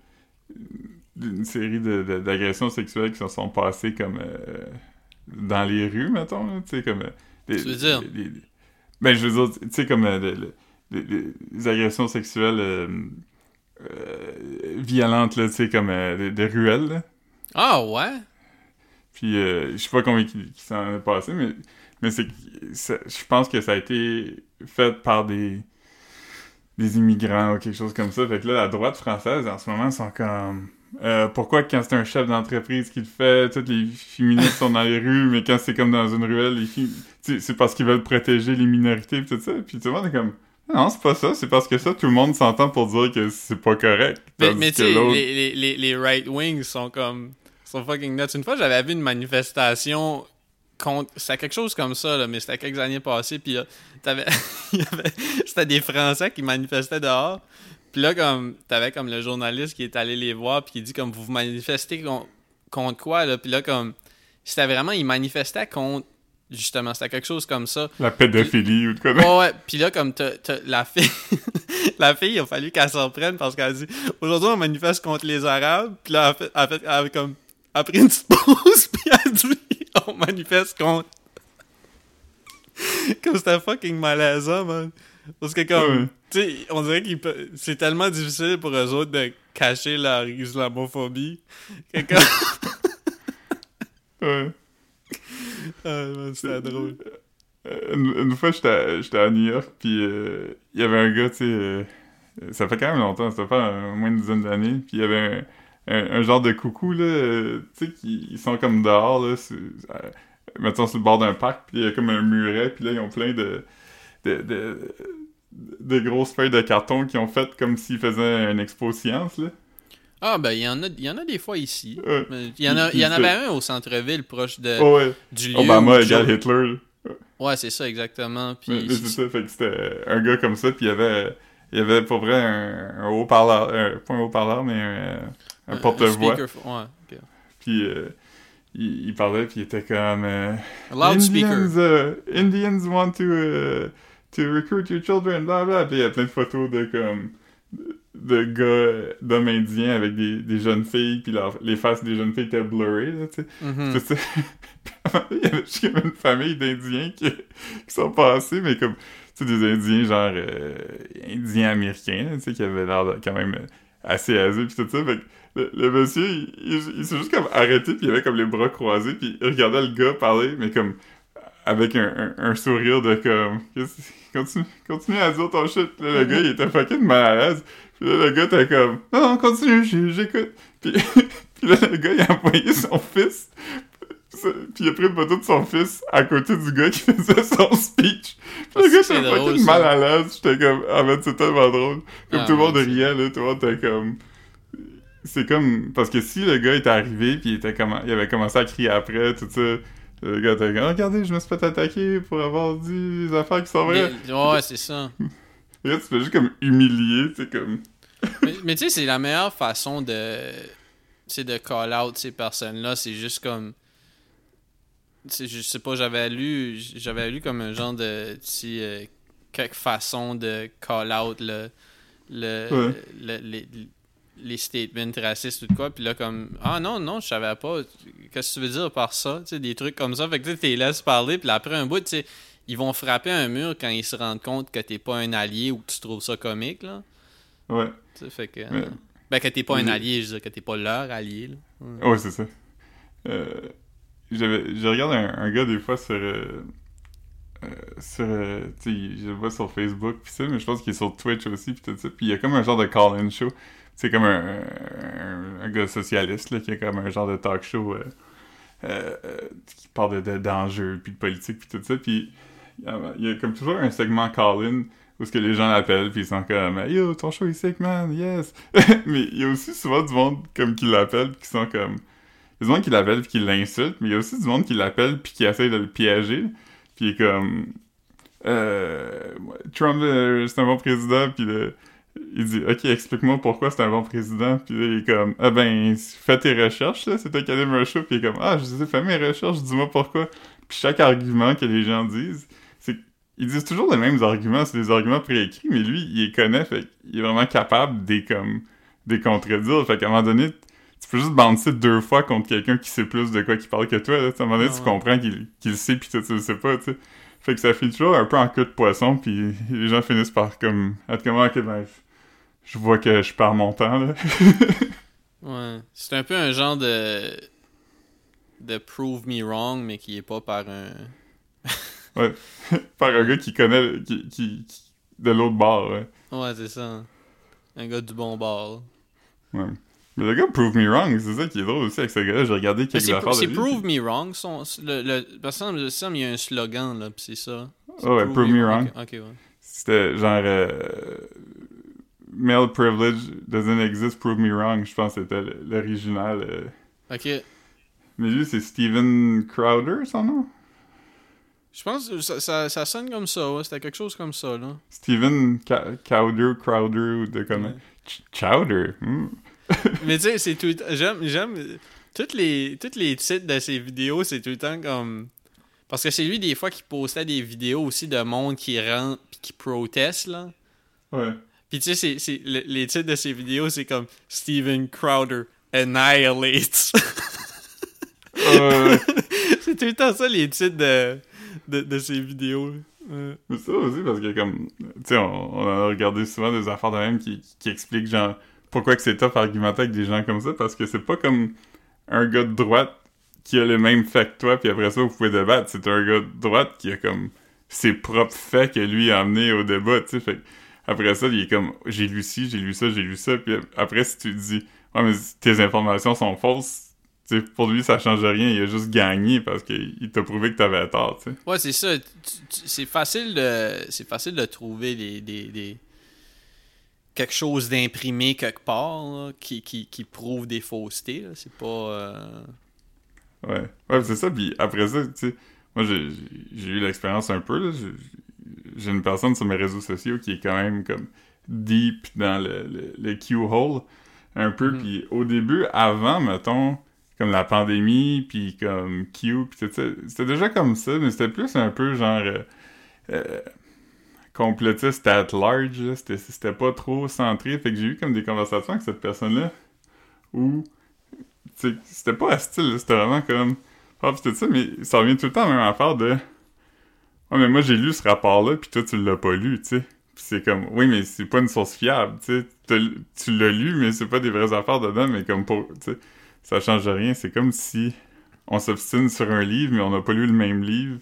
une série de- de- d'agressions sexuelles qui se sont passées comme euh, dans les rues, mettons, là, tu sais, comme... euh, des- Tu veux dire? ben, je veux dire, tu sais, comme euh, le- le- le- le- les agressions sexuelles euh, euh, violentes, là, tu sais, comme euh, des, des ruelles, là. Ah ouais? Puis euh, je sais pas combien qui, qui s'en est passé, mais, mais c'est je pense que ça a été fait par des des immigrants ou quelque chose comme ça. Fait que là, la droite française, en ce moment, sont comme... euh, pourquoi quand c'est un chef d'entreprise qui le fait, toutes les féministes sont dans les rues, mais quand c'est comme dans une ruelle, les c'est parce qu'ils veulent protéger les minorités pis tout ça. Puis tout le monde est comme... Non, c'est pas ça. C'est parce que ça, tout le monde s'entend pour dire que c'est pas correct. Mais, tu les, les, les, les right wings sont comme. sont fucking nuts. Une fois, j'avais vu une manifestation. C'était quelque chose comme ça, là, mais c'était quelques années passées. Puis avait- c'était des Français qui manifestaient dehors. Puis là, comme. T'avais comme le journaliste qui est allé les voir. Puis qui dit, comme, vous vous manifestez con- contre quoi, là? Puis là, comme. C'était vraiment. Ils manifestaient contre. Justement, c'était quelque chose comme ça. La pédophilie ou de quoi? Ouais, ouais. Puis là, comme la fille, la fille, il a fallu qu'elle s'en prenne parce qu'elle a dit aujourd'hui on manifeste contre les Arabes. Puis là, elle a fait, elle a fait- elle a comme a pris une petite pause puis elle a dit manifeste contre. comme c'était fucking malaisant, man. Parce que comme, tu sais, on dirait que c'est tellement difficile pour eux autres de cacher leur islamophobie. Que comme... Ouais. Ah, c'était drôle. Une, une fois, j'étais à, j'étais à New York, puis euh, il y avait un gars, tu sais, euh, ça fait quand même longtemps, ça fait moins une dizaine d'années, puis il y avait un, un- un genre de coucou, là, euh, tu sais, qui ils sont comme dehors, là, euh, mettons sur le bord d'un parc, puis il y a comme un muret, puis là, ils ont plein de, de, de, de grosses feuilles de carton qui ont fait comme s'ils faisaient une expo science, là. Ah, ben, il y, en a- il y en a des fois ici. Ouais. Mais Il y en, a, y en avait un au centre-ville proche de, Oh ouais, du lieu. Obama égale Hitler, là. Ouais, c'est ça, exactement. Puis, c'est ça, fait que c'était un gars comme ça, puis il y avait, il y avait pour vrai un, un haut-parleur, un- pas un haut-parleur, mais un, un porte-voix. Ouais. Puis euh, il, il parlait, puis il était comme... euh, Loudspeaker. Indians, euh, Indians want to, euh, to recruit your children, bla bla. Puis il y a plein de photos de comme de gars, d'hommes indiens avec des, des jeunes filles, puis leur- les faces des jeunes filles étaient blurrées, là, tu sais. Mhm. Sais, il y avait juste comme une famille d'Indiens qui, qui sont passés, mais comme, tu sais, des Indiens genre euh, Indiens américains, tu sais, qui avaient l'air quand même assez âgés, puis tout ça. Fait que le, le monsieur, il, il- il s'est juste comme arrêté, puis il avait comme les bras croisés, puis il regardait le gars parler, mais comme avec un, un, un sourire de comme, Qu'est-ce- continue, continue à dire ton shit. Là, le gars, il était fucking mal à l'aise. Puis là, le gars était comme, non, non, continue, j'écoute. Puis, puis là, le gars, il a envoyé son fils. Puis il a pris une photo de son fils à côté du gars qui faisait son speech. Puis le gars drôle, fucking mal à l'aise. J'étais comme, ah, mais c'est tellement drôle. Comme Ah, tout le monde riait, là, tout le monde était comme... C'est comme... Parce que si le gars était arrivé, puis il, était comme... il avait commencé à crier après, tout ça... Le gars était comme, regardez, je me suis fait attaquer pour avoir dit des affaires qui sont vraies. Ouais, c'est ça. Et là, tu fais juste comme humilier, tu comme... mais mais tu sais, c'est la meilleure façon de. C'est de call out ces personnes-là. C'est juste comme. Je sais pas, j'avais lu. J'avais lu comme un genre de. petit, euh, quelques façons de call out le. le, Ouais. le- les, les statements racistes ou de quoi. Puis là, comme. Ah non, non, je savais pas. Qu'est-ce que tu veux dire par ça? Tu sais, des trucs comme ça. Fait que tu t'es laisses parler. Puis après un bout, tu sais, ils vont frapper un mur quand ils se rendent compte que t'es pas un allié ou que tu trouves ça comique, là. Ouais. Tu sais, fait que. Ben, que t'es pas un allié, je veux dire, que t'es pas leur allié, là. Ouais. Ouais, c'est ça. Euh, j'avais, je regarde un, un gars des fois sur. euh, euh, sur. euh, tu je le vois sur Facebook, pis ça, mais je pense qu'il est sur Twitch aussi, pis tout ça. Puis il y a comme un genre de call-in show. C'est comme un, un, gars socialiste, là, qui a comme un genre de talk show euh, euh, qui parle de, de- d'enjeux, puis de politique, puis tout ça. Puis il y a- comme toujours un segment call-in où ce que les gens l'appellent, puis ils sont comme Yo, ton show est sick, man, yes! mais il y a aussi souvent du monde comme qui l'appelle, puis qui sont comme. Il y a du monde qui l'appelle, puis qui l'insulte, mais il y a aussi du monde qui l'appelle, puis qui essaie de le piéger, puis comme. Euh, Trump, c'est un bon président, puis le- il dit Ok, explique-moi pourquoi c'est un bon président, puis là, il est comme Ah ben, fais tes recherches, là, c'est toi qui show, puis il est comme Ah, je sais, fais mes recherches, dis-moi pourquoi. Puis chaque argument que les gens disent, c'est ils disent toujours les mêmes arguments, c'est des arguments préécrits, mais lui, il les connaît, fait qu'il est vraiment capable de les, comme, de les contredire. Fait qu'à un moment donné, tu peux juste bouncer deux fois contre quelqu'un qui sait plus de quoi qu'il parle que toi. Là. À un moment donné, Ah tu comprends qu'il le sait, puis toi, tu le sais pas, tu sais. Fait que ça finit toujours un peu en queue de poisson, puis les gens finissent par comme être comme, ok, ben, je vois que je perds mon temps, là. Ouais. C'est un peu un genre de. de prove me wrong, mais qui est pas par un. par un gars qui connaît, qui, qui, qui- de l'autre bord, ouais. Ouais, c'est ça. Un gars du bon bord. là. ouais. Mais le gars Prove Me Wrong, c'est ça qui est drôle aussi avec ce gars-là. J'ai regardé quelques affaires de c'est prove me wrong. Son, le, le, parce que il y a un slogan, là, pis c'est ça. Ah ouais, Prove Me Wrong. Ok, ouais. C'était genre euh, Male privilege doesn't exist, prove me wrong. Je pense que c'était l'original. euh. Ok. Mais lui, c'est Steven Crowder, son nom? Je pense que ça, ça, ça sonne comme ça, ouais. C'était quelque chose comme ça, là. Steven Ca- Cowder, Crowder, ou de comment? Ouais. Ch- Chowder. hmm. Mais tu sais, c'est tout. J'aime. J'aime. Toutes les, toutes les titres de ses vidéos, c'est tout le temps comme. Parce que c'est lui, des fois, qui postait des vidéos aussi de monde qui rentre pis qui proteste, là. Ouais. Puis tu sais, c'est- c'est- le- les titres de ses vidéos, c'est comme Steven Crowder Annihilates. Euh, c'est tout le temps ça, les titres de, de, de ses vidéos. Ouais. mais ça aussi, parce que comme, tu sais, on, on a regardé souvent des affaires de même qui, qui expliquent, genre, pourquoi que c'est tough argumenter avec des gens comme ça, parce que c'est pas comme un gars de droite qui a le même fait que toi, puis après ça, vous pouvez débattre. C'est un gars de droite qui a comme ses propres faits que lui a amené au débat, tu sais. Fait après ça, il est comme, j'ai lu ci, j'ai lu ça, j'ai lu ça, puis après, si tu te dis, ouais, mais tes informations sont fausses, tu sais, pour lui, ça change rien, il a juste gagné parce qu'il t'a prouvé que t'avais tort, tu sais. Ouais, c'est ça. C'est facile de c'est facile de trouver des, des, des- quelque chose d'imprimé quelque part là, qui, qui, qui prouve des faussetés. C'est pas. euh, Ouais, ouais, c'est ça. Puis après ça, tu sais, moi, j'ai j'ai eu l'expérience un peu. J'ai- une personne sur mes réseaux sociaux qui est quand même comme deep dans le, le, le Q-hole, un peu. Mhm. Puis au début, avant, mettons, comme la pandémie, puis comme Q, puis tout ça, c'était déjà comme ça, mais c'était plus un peu genre euh, euh, complotiste at large. C'était pas trop centré. Fait que j'ai eu comme des conversations avec cette personne-là où c'était pas hostile, c'était vraiment comme ah tout ça, mais ça revient tout le temps à la même affaire de Ouais mais moi j'ai lu ce rapport-là puis toi tu l'as pas lu, tu sais. C'est comme oui mais c'est pas une source fiable, tu sais. Tu l'as lu mais c'est pas des vraies affaires dedans, mais comme pour tu sais, ça change rien. C'est comme si on s'obstine sur un livre mais on n'a pas lu le même livre.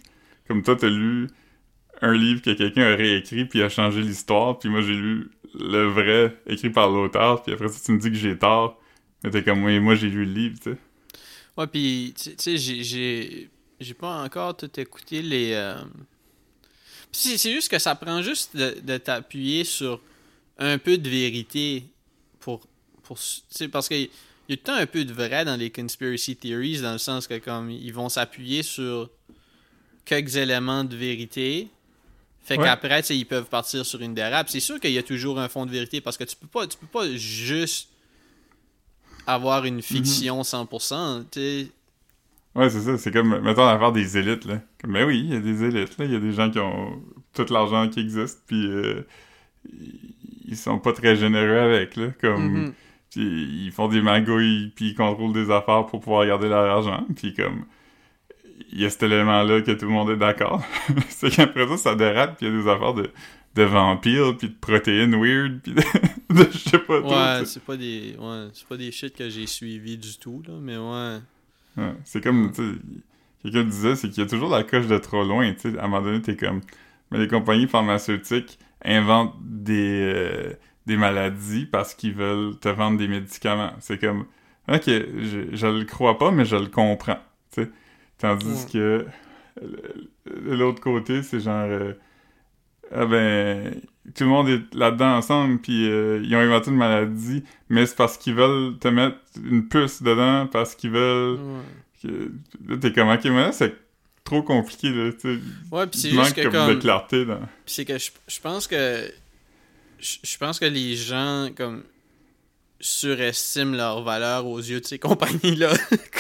Comme toi t'as lu un livre que quelqu'un a réécrit puis a changé l'histoire, puis moi j'ai lu le vrai écrit par l'auteur, puis après ça tu me dis que j'ai tort. Mais t'es comme, oui, moi j'ai lu le livre, tu sais. Ouais, puis tu sais, j'ai- pas encore tout écouté les. euh, C'est juste que ça prend juste de, de t'appuyer sur un peu de vérité pour. pour tu sais, parce qu'il y a tout le temps un peu de vrai dans les conspiracy theories, dans le sens que comme ils vont s'appuyer sur quelques éléments de vérité. Fait Ouais. qu'après, ils peuvent partir sur une dérape. C'est sûr qu'il y a toujours un fond de vérité parce que tu peux pas, tu peux pas juste avoir une fiction 100%. tu sais. Ouais, c'est ça. C'est comme, mettons, l'affaire des élites, là. Comme, ben oui, il y a des élites, là. Il y a des gens qui ont tout l'argent qui existe, puis euh, ils sont pas très généreux avec, là. Comme, Mhm. puis ils font des magouilles, puis ils contrôlent des affaires pour pouvoir garder leur argent, puis comme, il y a cet élément-là que tout le monde est d'accord. c'est qu'après ça, ça dérape, puis il y a des affaires de, de vampires, puis de protéines weird, puis de, de je sais pas trop, Ouais, tu sais. c'est pas des. Ouais, c'est pas des shit que j'ai suivi du tout, là, mais ouais. Ouais, c'est comme, tu sais, quelqu'un disait, c'est qu'il y a toujours la coche de trop loin, tu sais. À un moment donné, t'es comme, mais les compagnies pharmaceutiques inventent des, euh, des maladies parce qu'ils veulent te vendre des médicaments. C'est comme, ok, je, je le crois pas, mais je le comprends, tu sais. Tandis Ouais. que de l'autre côté, c'est genre, euh, ah ben, tout le monde est là-dedans ensemble, puis euh, ils ont inventé une maladie, mais c'est parce qu'ils veulent te mettre une puce dedans, parce qu'ils veulent Ouais, que- Là, t'es comme, ok, mais là, c'est trop compliqué, là. Ouais, puis c'est juste que comme de clarté. Puis c'est que je, je pense que je, je pense que les gens comme surestiment leur valeur aux yeux de ces compagnies là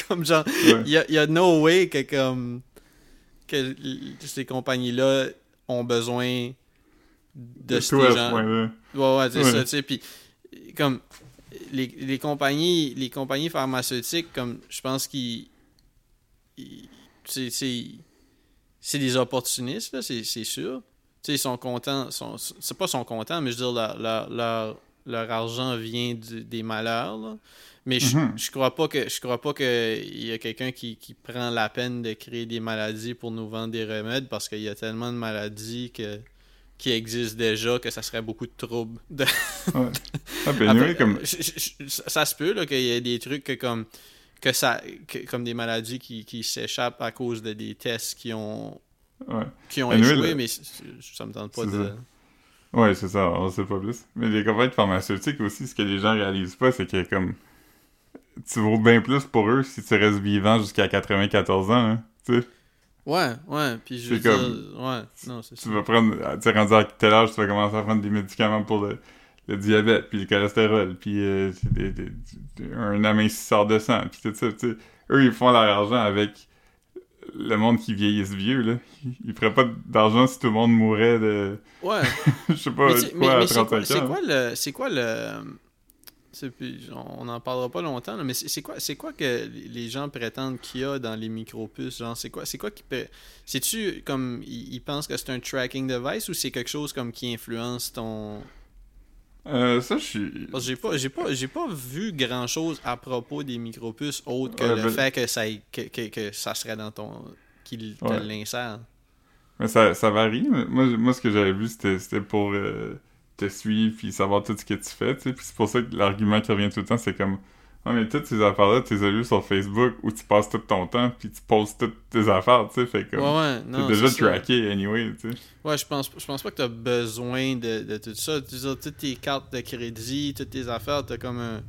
comme genre Ouais. il y a, y a no way que comme que ces compagnies là ont besoin de ces gens ouais ouais c'est Ouais. ça tu sais puis comme les, les compagnies les compagnies pharmaceutiques comme je pense qu'ils ils- c'est des opportunistes là c'est sûr tu sais, ils sont contents. Sont, c'est pas sont contents, mais je veux dire, leur, leur, leur, leur argent vient du- des malheurs. là. Mais je, Mhm. je crois pas que je crois pas qu'il y a quelqu'un qui, qui prend la peine de créer des maladies pour nous vendre des remèdes parce qu'il y a tellement de maladies que, qui existent déjà que ça serait beaucoup de troubles. De- Ouais. Ah, comme... je- je- ça se peut qu'il y ait des trucs que comme que ça que- comme des maladies qui, qui s'échappent à cause de des tests qui ont Ouais, qui ont Anyway, échoué, le- mais ça me tente pas de. ça. ouais c'est ça, on sait pas plus. Mais les compagnies pharmaceutiques aussi, ce que les gens réalisent pas, c'est que, comme... Tu vaux bien plus pour eux si tu restes vivant jusqu'à 94 ans, hein, tu sais. Ouais, ouais, puis je veux dire, comme- ouais, non, c'est Tu vas prendre... Tu sais, rendu à tel âge, tu vas commencer à prendre des médicaments pour le, le diabète, puis le cholestérol, puis euh, des- des- des- un amincisseur de sang, puis tout ça, tu sais. Eux, ils font leur argent avec le monde qui vieillisse vieux, là. Ils- feraient pas d'argent si tout le monde mourait de... Ouais, je sais pas, mais, quoi, mais- à mais c'est 35 quoi, ans. c'est hein. quoi le, c'est quoi le, puis on n'en parlera pas longtemps, là, mais c'est quoi, c'est quoi que les gens prétendent qu'il y a dans les micropuces, genre, c'est quoi, c'est quoi qui peut, c'est-tu comme, ils, pensent que c'est un tracking device ou c'est quelque chose comme qui influence ton, Euh, ça, je suis... parce que j'ai pas, j'ai pas, j'ai pas vu grand chose à propos des micropuces autre que Ouais, le ben- fait que ça, que, que, que ça serait dans ton, qu'il te Ouais. l'insère. Mais ça, ça varie. mais Moi, moi, ce que j'avais vu, c'était c'était pour euh, te suivre puis savoir tout ce que tu fais, tu sais. Puis c'est pour ça que l'argument qui revient tout le temps, c'est comme... Ah, mais toutes ces affaires-là, tu les as sur Facebook où tu passes tout ton temps puis tu postes toutes tes affaires, tu sais. Fait comme... Ouais, ouais, T'es non. déjà ça. tracké, anyway, tu sais. Ouais, je pense, je pense pas que t'as besoin de, de tout ça. Tu dire, toutes tes cartes de crédit, toutes tes affaires, t'as comme un.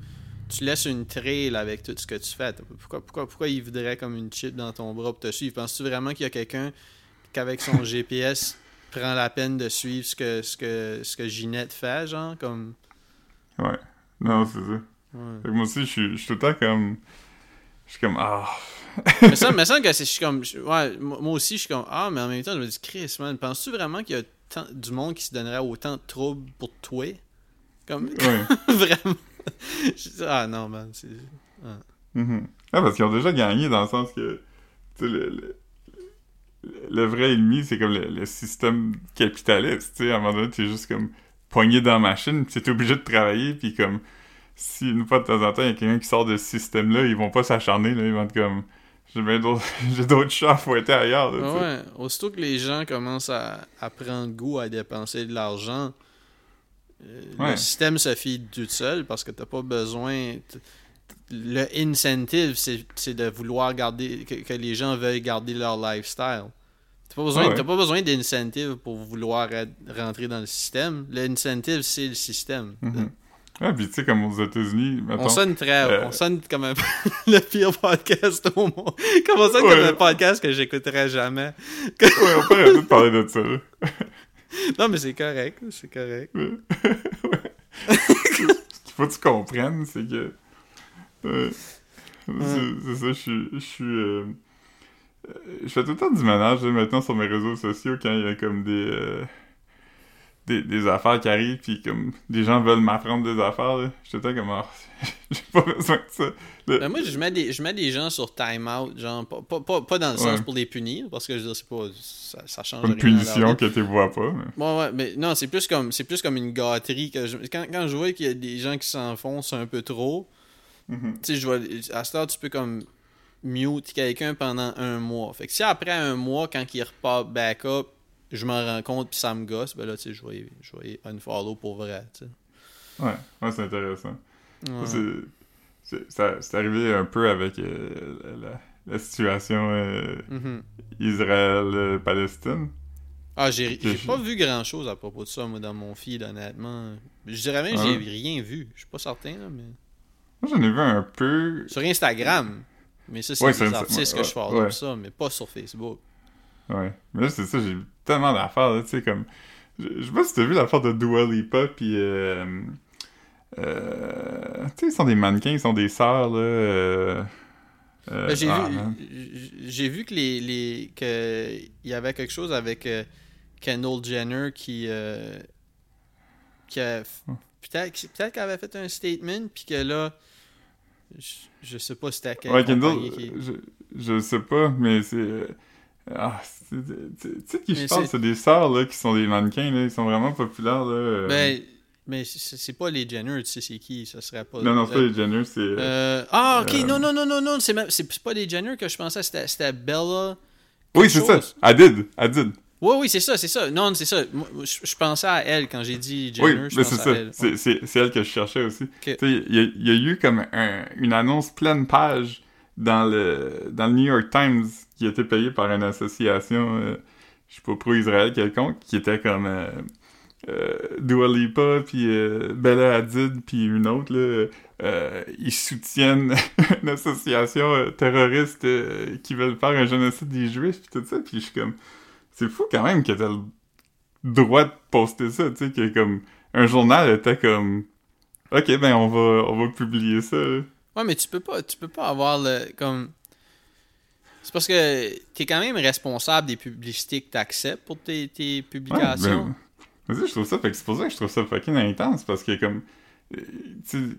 Tu laisses une trail avec tout ce que tu fais. Pourquoi, pourquoi, pourquoi il voudrait comme une chip dans ton bras pour te suivre? Penses-tu vraiment qu'il y a quelqu'un qu'avec son GPS prend la peine de suivre ce que, ce que, ce que Ginette fait, genre? Comme. Ouais. Non, c'est ça. Ouais. Fait que moi aussi, je suis, je suis tout le temps comme... Je suis comme... Ah... mais ça me semble que je suis comme. Ouais, moi aussi, je suis comme. Ah, mais en même temps, je me dis, Chris, man, penses-tu vraiment qu'il y a tant- du monde qui se donnerait autant de troubles pour toi? Comme. Ouais. Vraiment. Je ah non, man. c'est- Mhm. Ah, parce qu'ils ont déjà gagné dans le sens que, tu sais, le, le, le vrai ennemi, c'est comme le, le système capitaliste, tu sais, à un moment donné, t'es juste comme poigné dans la machine, pis t'es obligé de travailler, puis comme, si une fois de temps en temps, il y a quelqu'un qui sort de ce système-là, ils vont pas s'acharner, là, ils vont être comme, j'ai d'autres, chats à fouetter ailleurs, là, tu ouais, aussitôt que les gens commencent à, à prendre goût à dépenser de l'argent, euh, Ouais. le système se fide tout seul parce que t'as pas besoin. Le incentive, c'est de vouloir garder. Que, que les gens veuillent garder leur lifestyle. T'as pas besoin, Ah ouais. pas besoin d'incentive pour vouloir être- rentrer dans le système. L'incentive, c'est le système. Mhm. Ouais, pis tu sais, comme aux États-Unis. On sonne très. euh, On sonne comme un- le pire podcast au monde. Comme on sonne comme un podcast que j'écouterais jamais? Ouais, on peut arrêter de parler de ça. Non, mais c'est correct. C'est correct. Ouais. Ce qu'il faut que tu comprennes, c'est que. C'est ça, je suis. Je suis. euh, je fais tout le temps du ménage là, maintenant sur mes réseaux sociaux quand il y a comme des. euh, des, des affaires qui arrivent, puis comme des gens veulent m'apprendre des affaires, là, j'étais comme, oh, j'ai pas besoin de ça. Le- Ben, moi, je mets, des, je mets des gens sur time-out, genre, pas, pas, pas, pas dans le sens Ouais. pour les punir, parce que je veux dire, c'est pas. Ça, ça change une rien punition que tu vois pas. mais- Ouais, ouais, mais non, c'est plus comme c'est plus comme une gâterie que je- quand, quand je vois qu'il y a des gens qui s'enfoncent un peu trop, Mhm. tu sais, je vois à ce temps tu peux comme mute quelqu'un pendant un mois. Fait que si après un mois quand il repart back up, je m'en rends compte puis ça me gosse, ben là tu sais, je vais je vais unfollow pour vrai, tu sais. Ouais, ouais, c'est intéressant. Ouais. C'est- c'est- Ça, c'est arrivé un peu avec euh, la, la situation euh, Mhm. Israël-Palestine. Ah, j'ai pas vu grand chose à propos de ça, moi, dans mon feed, honnêtement. Je dirais même que Ah j'ai rien vu. Je suis pas certain, là, mais. Moi, j'en ai vu un peu. Sur Instagram. Mais ça, c'est Ouais, artistes que je follow, ouais. ça, mais pas sur Facebook. Ouais. Mais là, c'est ça, j'ai tellement d'affaires, là, tu sais, comme... Je sais pas si t'as vu l'affaire de Dua Lipa, pis... Euh... euh, Tu sais, ils sont des mannequins, ils sont des sœurs, là... Euh... Ben, j'ai ah, vu, j'ai vu que les, les que il y avait quelque chose avec Kendall Jenner qui qui a Hmm. Peut-être peut-être qu'elle avait fait un statement puis que là je, je sais pas c'était à quelle Ouais, Kendall, qui- je, je sais pas, mais c'est... euh, Ah, tu sais qui je parle, c'est- des sœurs, là, qui sont des mannequins, là, ils sont vraiment populaires, là... euh. Ben, mais c'est pas les Jenner, tu sais c'est qui, serait pas. Non, non, c'est pas les Jenner, c'est... euh, ah, ok, non, non, non, non, non, c'est pas les Jenner que je pensais, c'était c'était Bella. oui, c'est ça. Adid, Adid. Oui, oui, c'est ça, c'est ça. Non, c'est ça. Moi, je, je pensais à elle quand j'ai dit Oui, Jenner. je mais c'est ça. elle. C'est- C'est c'est elle que je cherchais aussi. Ok. Tu sais, Il y, a- il y a eu comme un- une annonce pleine page dans le, dans le New York Times qui été payée par une association, euh, je sais pas, pro-Israël quelconque, qui était comme euh, euh, Dua Lipa, puis euh, Bella Hadid, puis une autre, là, euh, ils soutiennent une association euh, terroriste euh, qui veulent faire un génocide des Juifs, puis tout ça, puis je suis comme... C'est fou quand même que t'as le droit de poster ça, tu sais, que comme un journal était comme OK, ben on va on va publier ça. Ouais, mais tu peux pas, tu peux pas avoir le comme. C'est parce que t'es quand même responsable des publicités que t'acceptes pour tes, tes Ouais, publications. ben, vas-y, je trouve ça fait que c'est pour ça que je trouve ça fucking intense parce que comme euh, tu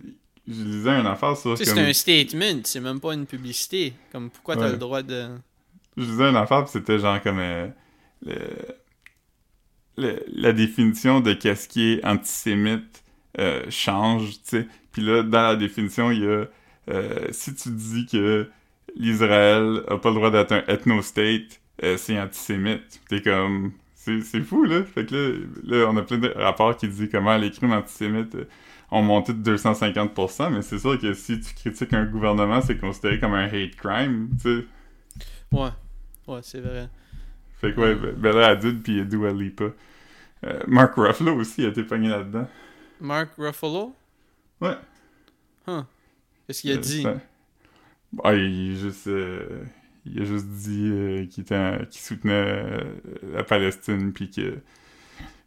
je lisais une affaire sur tu sais, comme c'est un statement, c'est même pas une publicité. Comme pourquoi t'as Ouais. le droit de. je lisais une affaire c'était genre comme euh, le- la définition de qu'est-ce qui est antisémite euh, change, tu sais. Puis là, dans la définition, il y a euh, si tu dis que l'Israël a pas le droit d'être un ethno-state, euh, c'est antisémite. T'es comme c'est fou là. Fait que là, on a plein de rapports qui disent comment les crimes antisémites ont monté de 250%, mais c'est sûr que si tu critiques un gouvernement, c'est considéré comme un hate crime, tu sais. Ouais. Ouais, c'est vrai. Fait que ouais, Be- Bella Hadid puis Dua Lipa. Euh, Mark Ruffalo aussi a été pogné là-dedans. Mark Ruffalo? Ouais. Huh. Qu'est-ce qu'il a Euh, dit? Ah, il, juste, euh, il a juste dit qu'il soutenait la Palestine puis que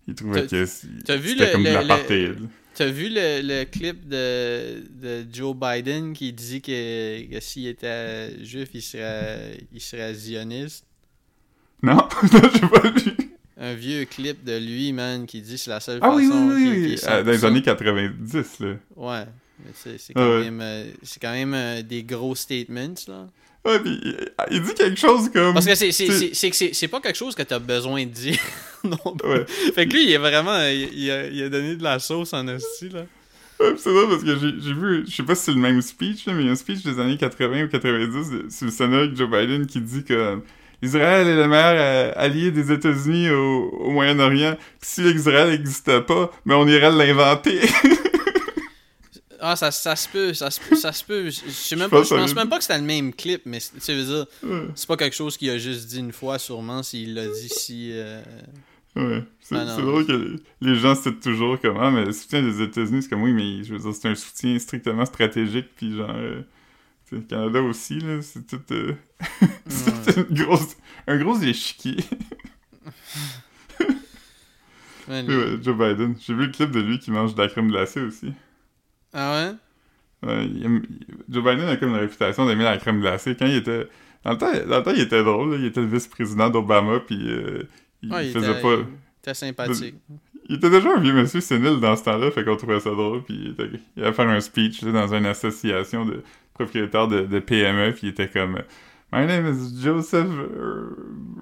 il trouvait que c- t'as vu c'était le- comme de l'apartheid. T'as vu le, le clip de, de Joe Biden qui dit que, que s'il était juif, il serait, il serait zioniste? Non, j'ai pas vu. Un vieux clip de lui, man, qui dit c'est la seule Ah oui, oui, façon oui, qu'il- oui. qu'il Euh, dans les années 90, là. Ouais, mais c'est c'est Ah quand, ouais. même, euh, c'est quand même euh, des gros statements, là. Ouais, puis il, dit quelque chose comme... Parce que c'est pas quelque chose que t'as besoin de dire. non. Ouais. Fait que lui, il est vraiment... Il, il a, il a donné de la sauce en hostie, là. Ouais, pis c'est drôle parce que j'ai vu, je sais pas si c'est le même speech, là, mais il y a un speech des années 80 ou 90 de- sur le Sénat avec Joe Biden qui dit que Israël est le meilleur euh, allié des États-Unis au, au Moyen-Orient. Si l'Israël n'existait pas, mais on irait l'inventer. Ah, ça, ça se peut, ça se peut, ça se peut. Je, sais même Je pas, pense je pense même pas que c'était le même clip, mais tu sais, veux dire, ouais, c'est pas quelque chose qu'il a juste dit une fois, sûrement, s'il l'a dit si... euh, ouais. c'est Ah drôle que les- gens citent toujours comment, mais le soutien des États-Unis, c'est comme oui, mais je veux dire, c'est un soutien strictement stratégique, puis genre, euh, le Canada aussi, là, c'est tout, euh, c'est une grosse, un gros échiquier. ouais, Joe Biden. J'ai vu le clip de lui qui mange de la crème glacée aussi. Ah ouais? Ouais, il aime- il- Joe Biden a comme une réputation d'aimer la crème glacée. Quand il était... Dans le temps, dans le temps il était drôle. là. Il était le vice-président d'Obama, puis euh, il Ouais, il faisait était, pas... il était sympathique. il était déjà un vieux monsieur sénile dans ce temps-là, fait qu'on trouvait ça drôle, puis il, était, il allait faire un speech là, dans une association de propriétaires de, de PME, puis il était comme My name is Joseph uh,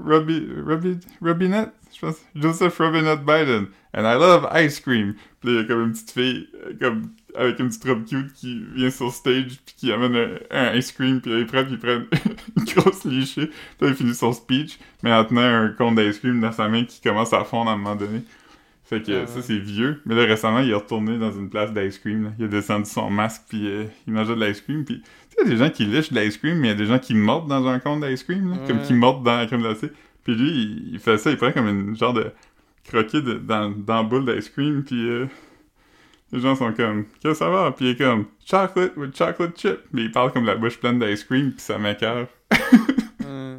Robi, Robi, Robinette, je pense, Joseph Robinette Biden, and I love ice cream. Puis il y a comme une petite fille, euh, comme avec une petite robe cute qui vient sur stage puis qui amène un, un ice cream puis là, il prend puis il prend une grosse lichée. Puis il finit son speech mais en tenant un cône d'ice cream dans sa main qui commence à fondre à un moment donné. Fait que Ah. ça c'est vieux. Mais là récemment il est retourné dans une place d'ice cream là. il a descendu son masque puis euh, il mangeait de l'ice cream puis il y a des gens qui lichent de l'ice cream mais il y a des gens qui mordent dans un cône d'ice cream là, comme qui mordent dans la crème glacée puis lui il, il fait ça il prend comme une genre de croquer de- dans, dans la boule d'ice cream puis euh, les gens sont comme, qu'est-ce que ça va? Puis il est comme, chocolate with chocolate chip. Mais il parle comme la bouche pleine d'ice cream, puis ça m'écoeure. Ouais.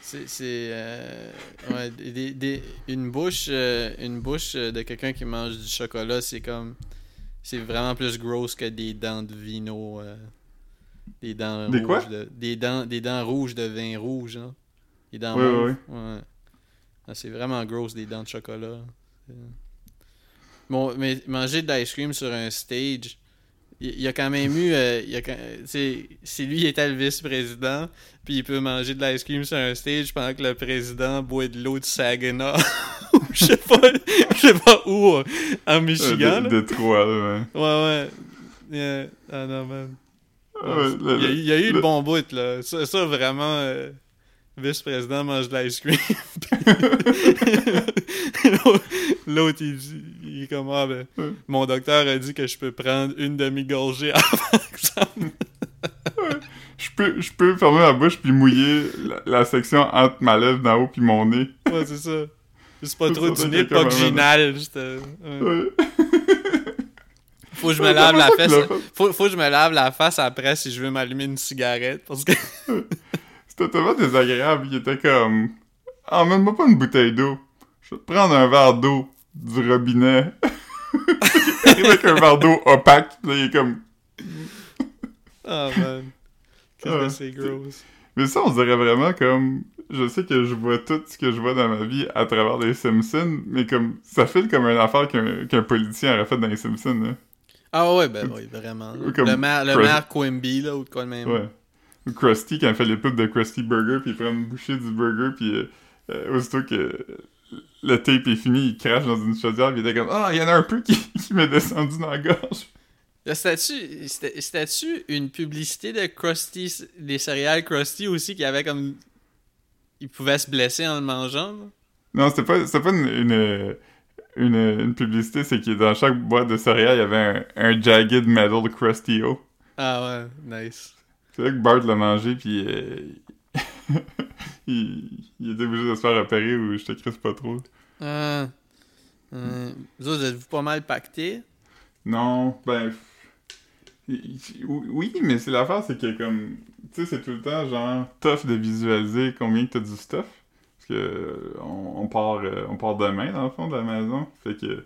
C'est. c'est, euh, ouais, des- des- une bouche, euh, une bouche de quelqu'un qui mange du chocolat, c'est comme. C'est vraiment plus gross que des dents de vino. Des dents Des rouges. quoi? de, des, dents, des dents rouges de vin rouge. Hein. Des dents mauves. ouais, Ouais. Ah, c'est vraiment gross des dents de chocolat. Bon, mais manger de l'ice cream sur un stage, il y a quand même eu. euh, il y a quand- tu sais, si lui était le vice-président, puis il peut manger de l'ice cream sur un stage pendant que le président boit de l'eau de Saginaw. Je sais pas, je sais pas où, en Michigan. Euh, là. de, de trois, là, ouais. Ouais, ouais. Yeah. Ah non, man. Ah ouais, le- il, y a, il y a eu le- bon bout, là. Ça, ça vraiment, euh, vice-président mange de l'ice cream. L'autre, il, dit- il est comme, ah ben, Ouais. mon docteur a dit que je peux prendre une demi-gorgée avant que ça me- Je peux, je peux fermer ma bouche puis mouiller la, la section entre ma lèvre d'en haut puis mon nez. Ouais, c'est ça. Juste pas trop du nez, pas que comme un- j'inhale. juste, euh, ouais. Ouais. Faut que je me lave la face. Faut, faut que je me lave la face après si je veux m'allumer une cigarette. Parce que. C'était tellement désagréable. Il était comme, emmène-moi pas une bouteille d'eau. Je vais te prendre un verre d'eau du robinet. avec un verre d'eau opaque. Là, il est comme, Oh man. Qu'est-ce que c'est gross. Mais ça, on dirait vraiment comme. Je sais que je vois tout ce que je vois dans ma vie à travers les Simpsons, mais comme. Ça file comme une affaire qu'un politicien aurait fait dans les Simpsons, là. Ah ouais, ben oui, vraiment. comme le maire, le maire Quimby, là, ou de quoi de même. Ouais. Ou Krusty, quand il fait les pubs de Krusty Burger, puis il prend une bouchée du burger, puis euh, euh, aussitôt que le tape est fini, il crache dans une chaudière, puis il était comme Ah, il y en a un peu qui, qui m'est descendu dans la gorge. C'était-tu c'était- c'était-tu une publicité de Krusty, des céréales Krusty aussi, qui avait comme. Il pouvait se blesser en le mangeant, là? Non, c'était pas, pas une, une, une, une publicité, c'est que dans chaque boîte de céréales, il y avait un, un Jagged Metal Krusty O. Ah ouais, nice. C'est là que Bart l'a mangé, puis euh, il, il était obligé de se faire opérer ou je te crisse pas trop. Ah. Euh, vous autres, êtes-vous pas mal pactés? Non, ben. Oui, mais c'est l'affaire, c'est que comme. Tu sais, c'est tout le temps genre tough de visualiser combien que t'as du stuff. Que on, on part, euh, on part demain, dans le fond, de la maison. Fait que.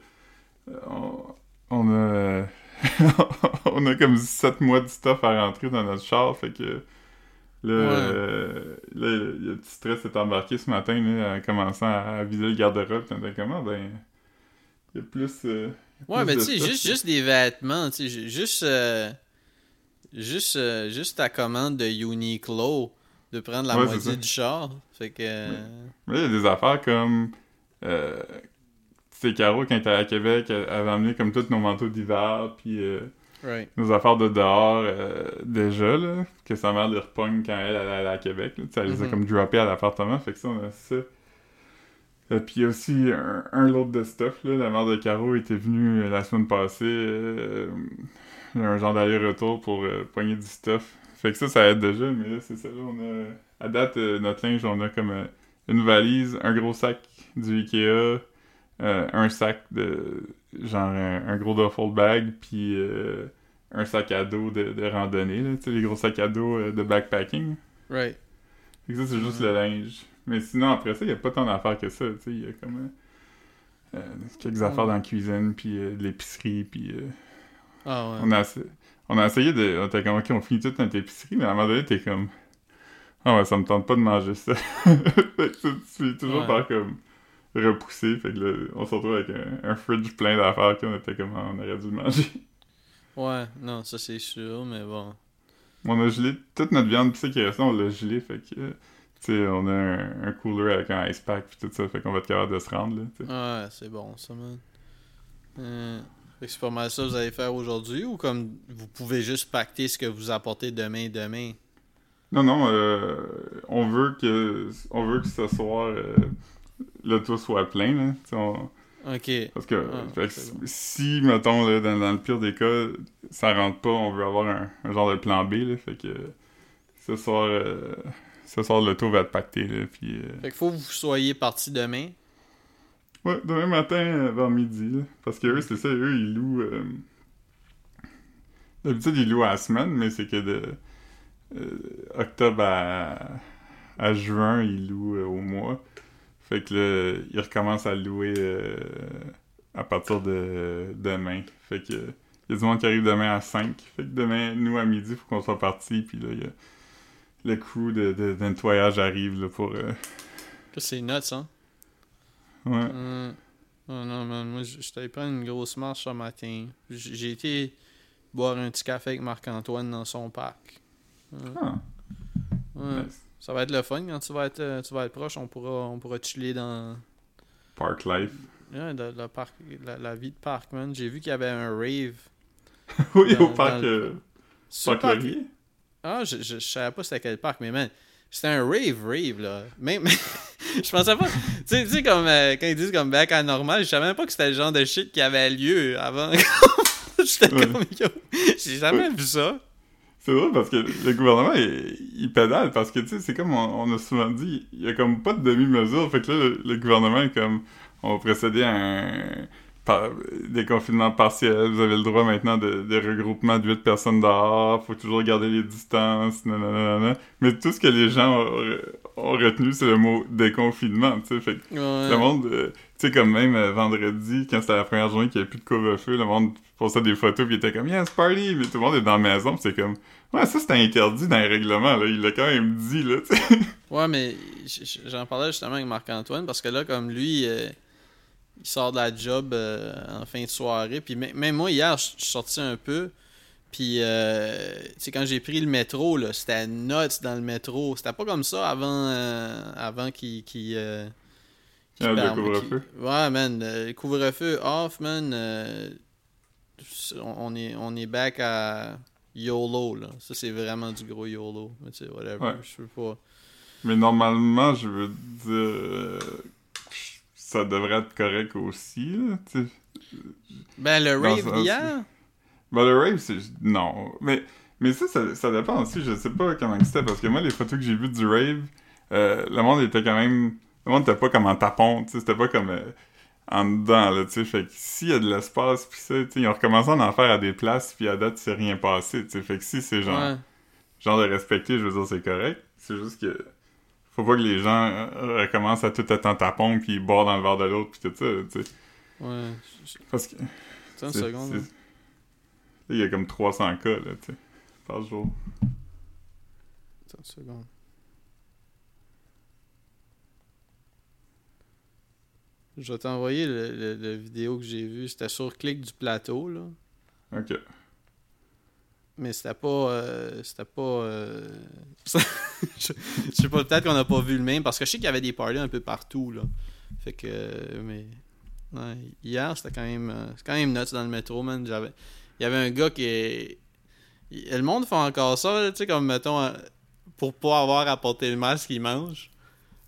euh, on, on a. on a comme 7 mois de stuff à rentrer dans notre char. Fait que. Là, Ouais. euh, là, le petit stress est embarqué ce matin, là, en commençant à viser le garde-robe. Ah, ben. Il y a plus. euh, Ouais, plus mais tu sais, juste, juste des vêtements, tu sais, ju- juste, euh, juste, juste ta commande de Uniqlo, de prendre la Ouais, c'est moitié du char. Fait que. euh, Mais il y a des affaires comme. Euh, tu sais, Caro, quand elle était à Québec, elle avait amené comme tous nos manteaux d'hiver, puis euh, right. nos affaires de dehors euh, déjà, là, que sa mère les repogne quand elle, allait à Québec. Là, elle les a Mhm. comme droppés à l'appartement, fait que ça, on a ça. Euh, puis aussi un, un lot de stuff, là. La mère de Caro était venue euh, la semaine passée, un genre d'aller-retour pour pogner du stuff. Fait que ça, ça aide déjà, mais là, c'est ça, là, on a... À date, euh, notre linge, on a comme euh, une valise, un gros sac du Ikea, euh, un sac de... genre un, un gros duffel bag, puis euh, un sac à dos de, de randonnée, là, tu sais, les gros sacs à dos de backpacking. Right. Fait que ça, c'est juste le linge. Mais sinon, après ça, il n'y a pas tant d'affaires que ça, tu sais, il y a comme... quelques affaires dans la cuisine, puis de l'épicerie, puis... Ah ouais. on, a essa- on a essayé de... On était comme, OK, on finit toute notre épicerie, mais à un moment donné, t'es comme... Ah ouais, ça me tente pas de manger ça. fait que tu toujours Ouais. par comme... repoussé. Fait que là, on se retrouve avec un, un fridge plein d'affaires qu'on était comme, on aurait dû le manger. Ouais, non, ça c'est sûr, mais bon. On a gelé toute notre viande, pis ça qui est on l'a gelé, fait que, tu sais, on a un, un cooler avec un ice pack pis tout ça, fait qu'on va être capable de se rendre, là, tu sais. Ouais, c'est bon ça, man. Euh, c'est pas mal ça que vous allez faire aujourd'hui ou comme vous pouvez juste pacter ce que vous apportez demain demain? Non, non, euh, on veut que, on veut que ce soir, euh, le tour soit plein, là, on- Ok. Parce que, Ah, que bon. si, mettons, là, dans, dans le pire des cas, ça rentre pas, on veut avoir un, un genre de plan B, là, fait que ce soir, euh, ce soir, le tour va être pacté, là, puis... euh, Fait qu'il faut que vous soyez parti demain. Ouais, demain matin, euh, vers midi, là, parce que eux, c'est ça, eux, ils louent... euh, D'habitude, ils louent à la semaine, mais c'est que de euh, octobre à, à juin, ils louent au mois. Fait que là, ils recommencent à louer à partir de demain. Fait que il y a du monde qui arrive demain à 5. Fait que demain, nous, à midi, faut qu'on soit partis. Puis là, il le crew de, de, nettoyage arrive là, pour... c'est nuts, hein? Ouais. Oh non, man, moi, j- j'étais allé prendre une grosse marche ce matin. J'ai été boire un petit café avec Marc-Antoine dans son parc. Ah, Ouais. nice. Ça va être le fun quand tu vas être, tu vas être proche. On pourra, on pourra chiller dans Park life. ouais, le, le parc, la, la vie de parc, man. J'ai vu qu'il y avait un rave. oui, Dans- au parc, le- euh, parc parc- Laurier? Ah, je, je, je savais pas c'était quel parc, mais man, c'était un rave, rave, là. Même, je pensais pas. Tu sais, comme euh, quand ils disent comme back à normal, je savais même pas que c'était le genre de shit qui avait lieu avant. J'étais Ouais. comme, yo, j'ai jamais vu ça. C'est drôle parce que le gouvernement, il, il pédale parce que, tu sais, c'est comme on, on a souvent dit, il y a comme pas de demi-mesure. Fait que là, le, le gouvernement est comme, on va procéder à un par- déconfinement partiel. Vous avez le droit maintenant de, regroupement de 8 personnes dehors. Faut toujours garder les distances. nanana. Mais tout ce que les gens ont, ont retenu, c'est le mot déconfinement, tu sais. Fait que Ouais. le monde, euh, tu sais, comme même euh, vendredi, quand c'était la première journée qu'il n'y avait plus de couvre-feu, le monde postait des photos il était comme Yes, party! Mais tout le monde est dans la maison pis c'est comme Ouais, ça c'était interdit dans les règlements, là. Il l'a quand même dit, là, tu sais. Ouais, mais j'en parlais justement avec Marc-Antoine parce que là, comme lui, euh, il sort de la job euh, en fin de soirée. Puis mê- même moi, hier, je suis sorti un peu. Puis, euh, quand j'ai pris le métro, là, c'était nuts dans le métro. C'était pas comme ça avant, euh, avant qu'il. qu'il Ah, le couvre-feu? Ouais, man. Le couvre-feu off, man. on on est, on est back à YOLO, là. Ça, c'est vraiment du gros YOLO. Mais tu sais, whatever. Ouais. Je veux pas. Mais normalement, je veux dire. Ça devrait être correct aussi, là. Ben, le rave d'hier. Ben, le rave, c'est. Non. Mais, mais ça, ça, ça dépend aussi. Je sais pas comment c'était parce que moi, les photos que j'ai vues du rave, euh, le monde était quand même. Le monde était pas comme en tapon, tu sais. C'était pas comme. euh, en dedans, là, tu sais. Fait que s'il y a de l'espace, pis ça, tu sais, ils ont recommencé à en faire à des places, puis à date, c'est rien passé, tu sais. Fait que si c'est genre. Ouais. genre de respecter, je veux dire, c'est correct. C'est juste que. Faut pas que les gens euh, recommencent à tout être en tapon, puis boire dans le verre de l'autre, puis tout ça, tu sais. Ouais. Parce que. Une seconde. Là, il y a comme 300 cas, là, tu sais, par jour. Attends une seconde. Je vais t'envoyer le, le- le vidéo que j'ai vu. C'était sur Clic du plateau, là. Ok. Mais c'était pas. euh, c'était pas. euh, je, sais pas, peut-être qu'on a pas vu le même. Parce que je sais qu'il y avait des parties un peu partout, là. Fait que. Mais. ouais, hier, c'était quand même. euh, quand même nuts dans le métro, man. J'avais. Il y avait un gars qui est. Le monde fait encore ça, tu sais, comme mettons. Pour pas avoir à porter le masque, il mange.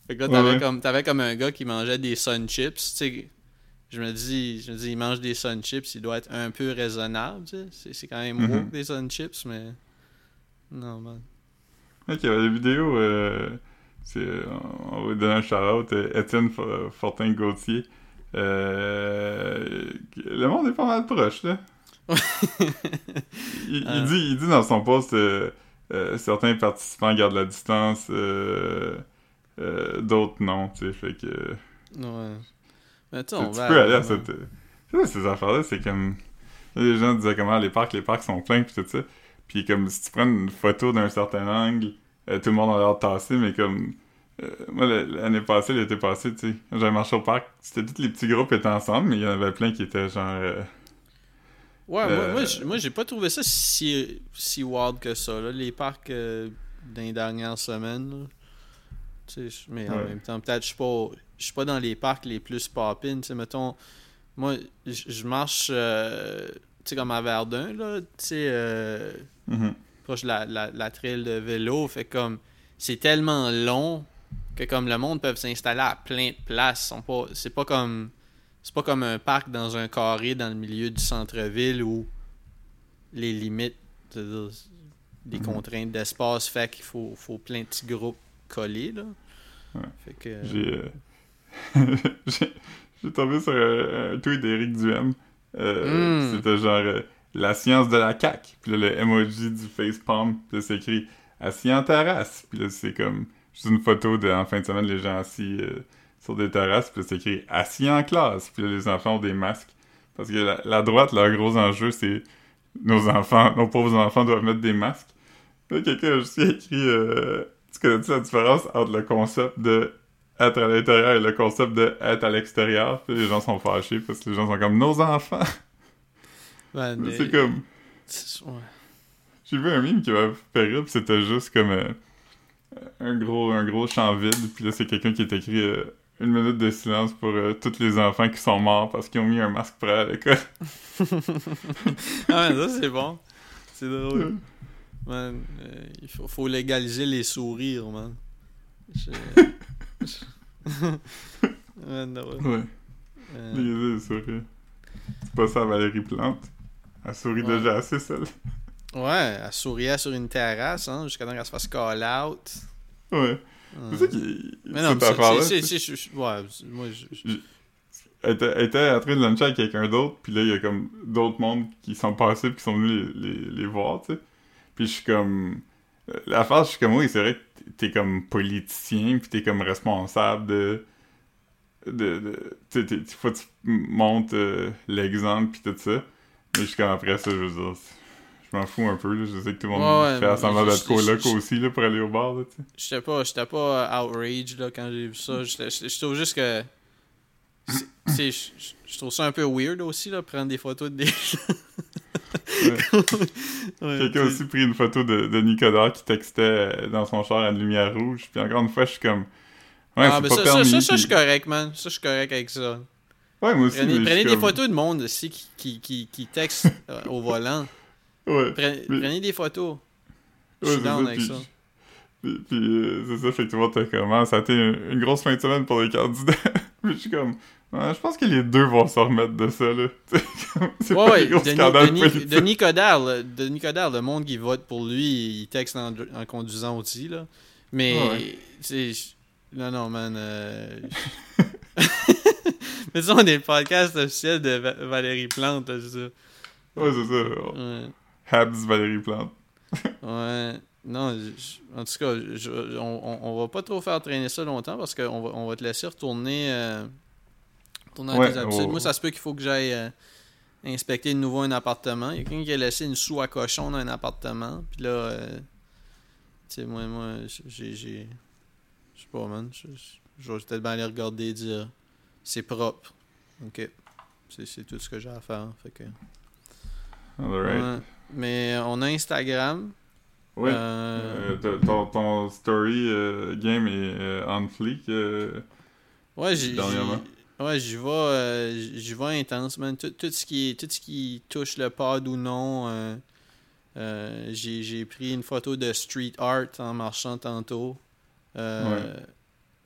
Fait que là, t'avais ouais. comme, t'avais comme un gars qui mangeait des sun chips, tu sais. Je me dis, je me dis, il mange des sun chips, il doit être un peu raisonnable, tu sais. C'est, quand même Mhm. woke, des sun chips, mais. Non, man. Ok, des vidéos, euh, c'est, euh, on va donner un shout-out, Étienne Fo- Fortin-Gauthier. Euh, le monde est pas mal proche, là. il, il dit, il dit dans son post, certains participants gardent la distance, d'autres non, tu sais, fait que... Ouais. Mais tu Tu, va. peux aller à cette... ces affaires-là, c'est comme... Les gens disaient comment les parcs, les parcs sont pleins, pis tout ça. Puis comme si tu prends une photo d'un certain angle, euh, tout le monde a l'air tassé, mais comme... euh, moi, l'année passée, l'été passé, tu sais, j'avais marché au parc, c'était tous les petits groupes étaient ensemble, mais il y en avait plein qui étaient genre. euh, Ouais, moi, moi, j'ai pas trouvé ça si, si wild que ça, là, les parcs les dernières semaines. là. Tu sais, mais en Ouais. même temps, peut-être je suis pas je suis pas dans les parcs les plus pop-in. Mettons, moi, je marche, euh, tu sais, comme à Verdun, là, tu sais, euh, mhm. proche de la, la, la trail de vélo. Fait comme, c'est tellement long que comme le monde peut s'installer à plein de places. C'est pas comme c'est pas comme un parc dans un carré dans le milieu du centre-ville où les limites, les Mhm. contraintes d'espace fait qu'il faut, faut plein de petits groupes collés. Là. Ouais. Fait que, J'ai. euh, j'ai tombé sur un, un tweet d'Éric Duhem. Euh, Mm. C'était genre euh, la science de la CAQ. Puis là, le emoji du facepalm. Puis là, c'est écrit assis en terrasse. Puis là, c'est comme juste une photo de, en fin de semaine, les gens assis euh, sur des terrasses. Puis là, c'est écrit assis en classe. Puis là, les enfants ont des masques. Parce que la, la droite, leur gros enjeu, c'est nos enfants, nos pauvres enfants doivent mettre des masques. Là, quelqu'un a juste écrit euh, Tu connais-tu la différence entre le concept de être à l'intérieur et le concept de être à l'extérieur? Puis les gens sont fâchés parce que les gens sont comme nos enfants. mais- C'est comme. ouais. J'ai vu un meme qui m'a fait rire, puis c'était juste comme euh, un gros un gros champ vide, puis là c'est quelqu'un qui a écrit euh, une minute de silence pour euh, tous les enfants qui sont morts parce qu'ils ont mis un masque prêt à l'école. Ah, ouais, ça c'est bon. C'est drôle. Man, il faut, faut légaliser les sourires, man. Je-. ouais, Euh, sourire. C'est pas ça Valérie Plante. Elle sourit Ouais. déjà assez seule. ouais, elle souriait sur une terrasse, hein, jusqu'à temps qu'elle se fasse call out. Ouais. C'est ça qui. Mais non, c'est- ouais, moi, je- je- elle était, elle était en train de luncher avec quelqu'un d'autre, puis là, il y a comme d'autres mondes qui sont passés puis qui sont venus les, les, les voir, tu sais. Puis je suis comme... euh, L'affaire, je suis comme, oui, c'est vrai que t'es comme politicien, puis t'es comme responsable de... de, de faut que tu montes euh, l'exemple, puis tout ça. Mais je suis comme, après ça, je veux dire... Je m'en fous un peu, là. Je sais que tout le monde Ouais, fait je- d'être coloc aussi, là, pour aller au bar, j'étais pas, j'étais pas euh, outrage là, quand j'ai vu ça. J'étais- Je trouve juste que. je trouve ça un peu weird aussi, là, prendre des photos de des Ouais, Quelqu'un a aussi pris une photo de, de Nicodore qui textait dans son char à une lumière rouge. Puis encore une fois, je suis comme. Ouais, ah, c'est mais pas ça, ça, permis. ça, ça, je puis- suis correct, man. Ça, je suis correct avec ça. Ouais, moi aussi. Prenez, mais je prenez suis des photos de monde aussi qui, qui, qui, qui textent euh, au volant. Ouais. Prenez, Mais- prenez des photos. Je Ouais, suis c'est down ça, avec puis- ça. Puis, puis, euh, c'est ça, fait que tout le monde était comme, ah, ça a été une, une grosse fin de semaine pour les candidats. puis je suis comme, Ouais, je pense que les deux vont se remettre de ça, là. c'est Ouais, pas ouais, Denis, Denis. Denis Coderre, le, Denis Coderre, le monde qui vote pour lui, il texte en, en conduisant aussi, là. Mais, Ouais. Non, non, man. euh, Mais ça, on est le podcast officiel de Va- Valérie Plante, c'est ça. Ouais, c'est ça. Ouais. Habs Valérie Plante. Ouais. Non, je- en tout cas, je- on, on, on va pas trop faire traîner ça longtemps parce qu'on va, on va te laisser retourner, euh, Ouais, habitudes. on- Moi, ça se peut qu'il faut que j'aille euh, inspecter de nouveau un appartement. Il y a quelqu'un qui a laissé une sou à cochon dans un appartement. Puis là, euh, tu sais, moi, moi, j'ai. j'ai- Je sais pas, man. Je vais peut-être bien aller regarder et dire c'est propre. Ok. C'est tout ce que j'ai à faire. Fait que, Alright. ouais. Mais on a Instagram. Ouais. Euh, Euh, ton, ton story euh, game est on fleek. Ouais, j'y- ouais, j'y vais, euh, j'y j'y vais intense, man. Tout, tout ce qui tout ce qui touche le pod ou non. euh, euh, j'ai pris une photo de street art en marchant tantôt. Euh,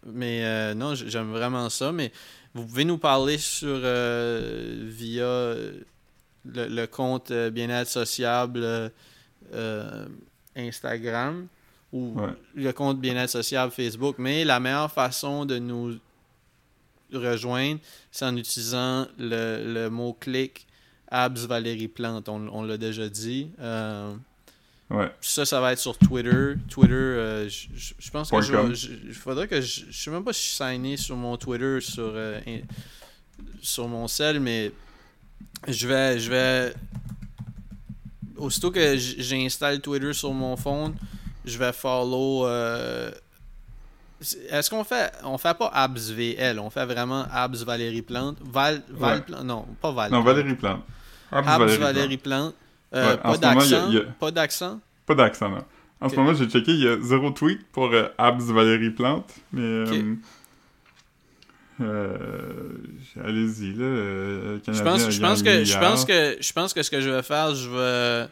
Mais euh, non, j'aime vraiment ça. Mais vous pouvez nous parler sur via le, le compte Bien-être sociable Instagram ou Ouais. le compte Bien-être sociable Facebook. Mais la meilleure façon de nous rejoindre, c'est en utilisant le, le mot-clic Abs Valérie Plante. On, on l'a déjà dit. Euh, Ouais. ça, ça va être sur Twitter. Twitter, euh, je pense que je faudrait que je, je sais même pas si je suis signé sur mon Twitter sur euh, in- sur mon cell, mais je vais je vais aussitôt que j'installe Twitter sur mon phone, je vais follow Est-ce qu'on fait. On fait pas Abs VL, on fait vraiment Abs Valérie Plante? Val, Val Ouais. Plante. Non, pas Val. Non. Valérie Plante. Abs Abs Valérie Valérie, Plante. Plante. Euh, Ouais, pas d'accent? a- Pas d'accent? Pas d'accent, là. En ce moment, j'ai checké, il y a zéro tweet pour euh, Abs Valérie Plante, mais... euh, euh, Allez-y, là. Je pense, je que je pense que je pense que ce que je vais faire, je vais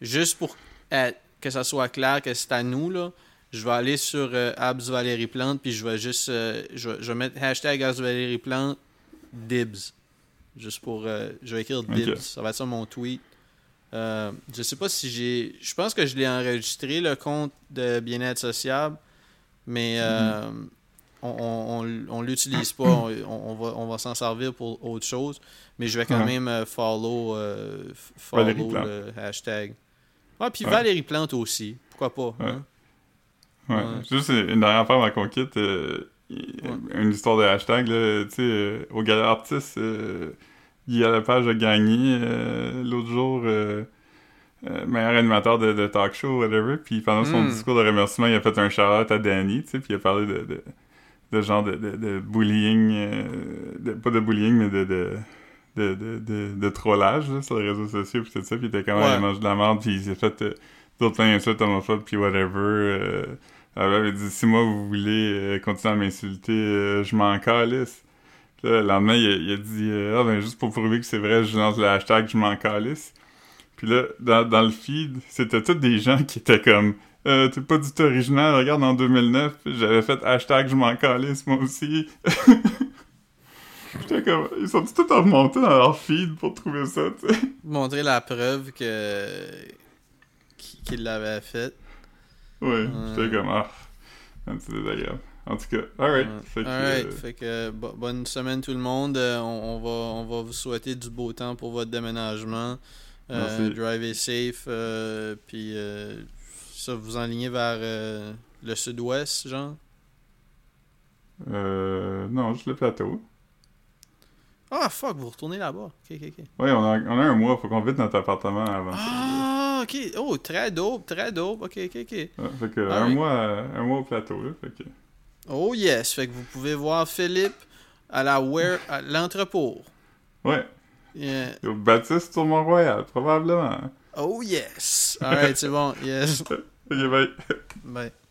juste pour être- que ça soit clair que c'est à nous là, je vais aller sur euh, Abs Valérie Plante puis je vais juste euh, je, vais, je vais mettre hashtag Abs Valérie Plante dibs juste pour euh, je vais écrire dibs ça va être ça mon tweet. Euh, je sais pas si j'ai je pense que je l'ai enregistré le compte de bien-être sociable mais euh, on, on, on- on l'utilise pas, on, va, on va s'en servir pour autre chose, mais je vais quand Ouais. même follow, follow le hashtag. Ah, puis Ouais. Valérie Plante aussi, pourquoi pas. Ouais. hein? Ouais. Ouais. Juste une dernière affaire avant qu'on quitte. euh, Une histoire de hashtag, là. Tu sais, euh, au Gala Artiste, euh, Guy Lepage a gagné euh, l'autre jour. euh, euh, meilleur animateur de, de talk show, whatever. Puis pendant son Mm. discours de remerciement, il a fait un shout-out à Danny, tu sais, puis il a parlé de, de, de genre de, de, de bullying, pas de bullying, mais de, de, de, de, de, de trollage là, sur les réseaux sociaux, puis tout ça, puis il était quand même, Ouais. il mange de la merde, puis il s'est fait euh, d'autres plein d'insultes homophobes, puis whatever. Euh, alors, il a dit, si moi, vous voulez euh, continuer à m'insulter, euh, je m'en calisse. Puis là, le lendemain, il a, dit, euh, ah ben, juste pour prouver que c'est vrai, je lance le hashtag, je m'en calisse. Puis là, dans, dans le feed, c'était tous des gens qui étaient comme euh, T'es pas du tout original, regarde en 2009, j'avais fait hashtag je m'en calisse moi aussi. Comme Ils sont tous remontés dans leur feed pour trouver ça, tu sais. Montrer la preuve que qu'il l'avait fait. Ouais, j'étais comme Ah, man, c'est désagréable. En tout cas, alright. Ouais. Fait que, Alright, euh, fait que bo- bonne semaine tout le monde. Euh, on, on va, on va vous souhaiter du beau temps pour votre déménagement. Euh, drivez safe. euh, puis euh, ça, vous enlignez vers le sud-ouest, genre? euh, non, juste le plateau. Ah, fuck, vous retournez là-bas. Ok, ok, ok. Ouais, on a, on a un mois, faut qu'on vide notre appartement avant. Ah, ok. Oh, très dope, très dope. Ok, ok, ok. Ouais, fait que un Alright. mois, euh, un mois au plateau, là. Fait que, Oh, yes. Fait que vous pouvez voir Philippe à la à l'entrepôt. ouais, Yeah. au Baptiste sur Mont-Royal, probablement. Oh, yes. Alright, c'est bon. Yes. Ok, bye. Bye.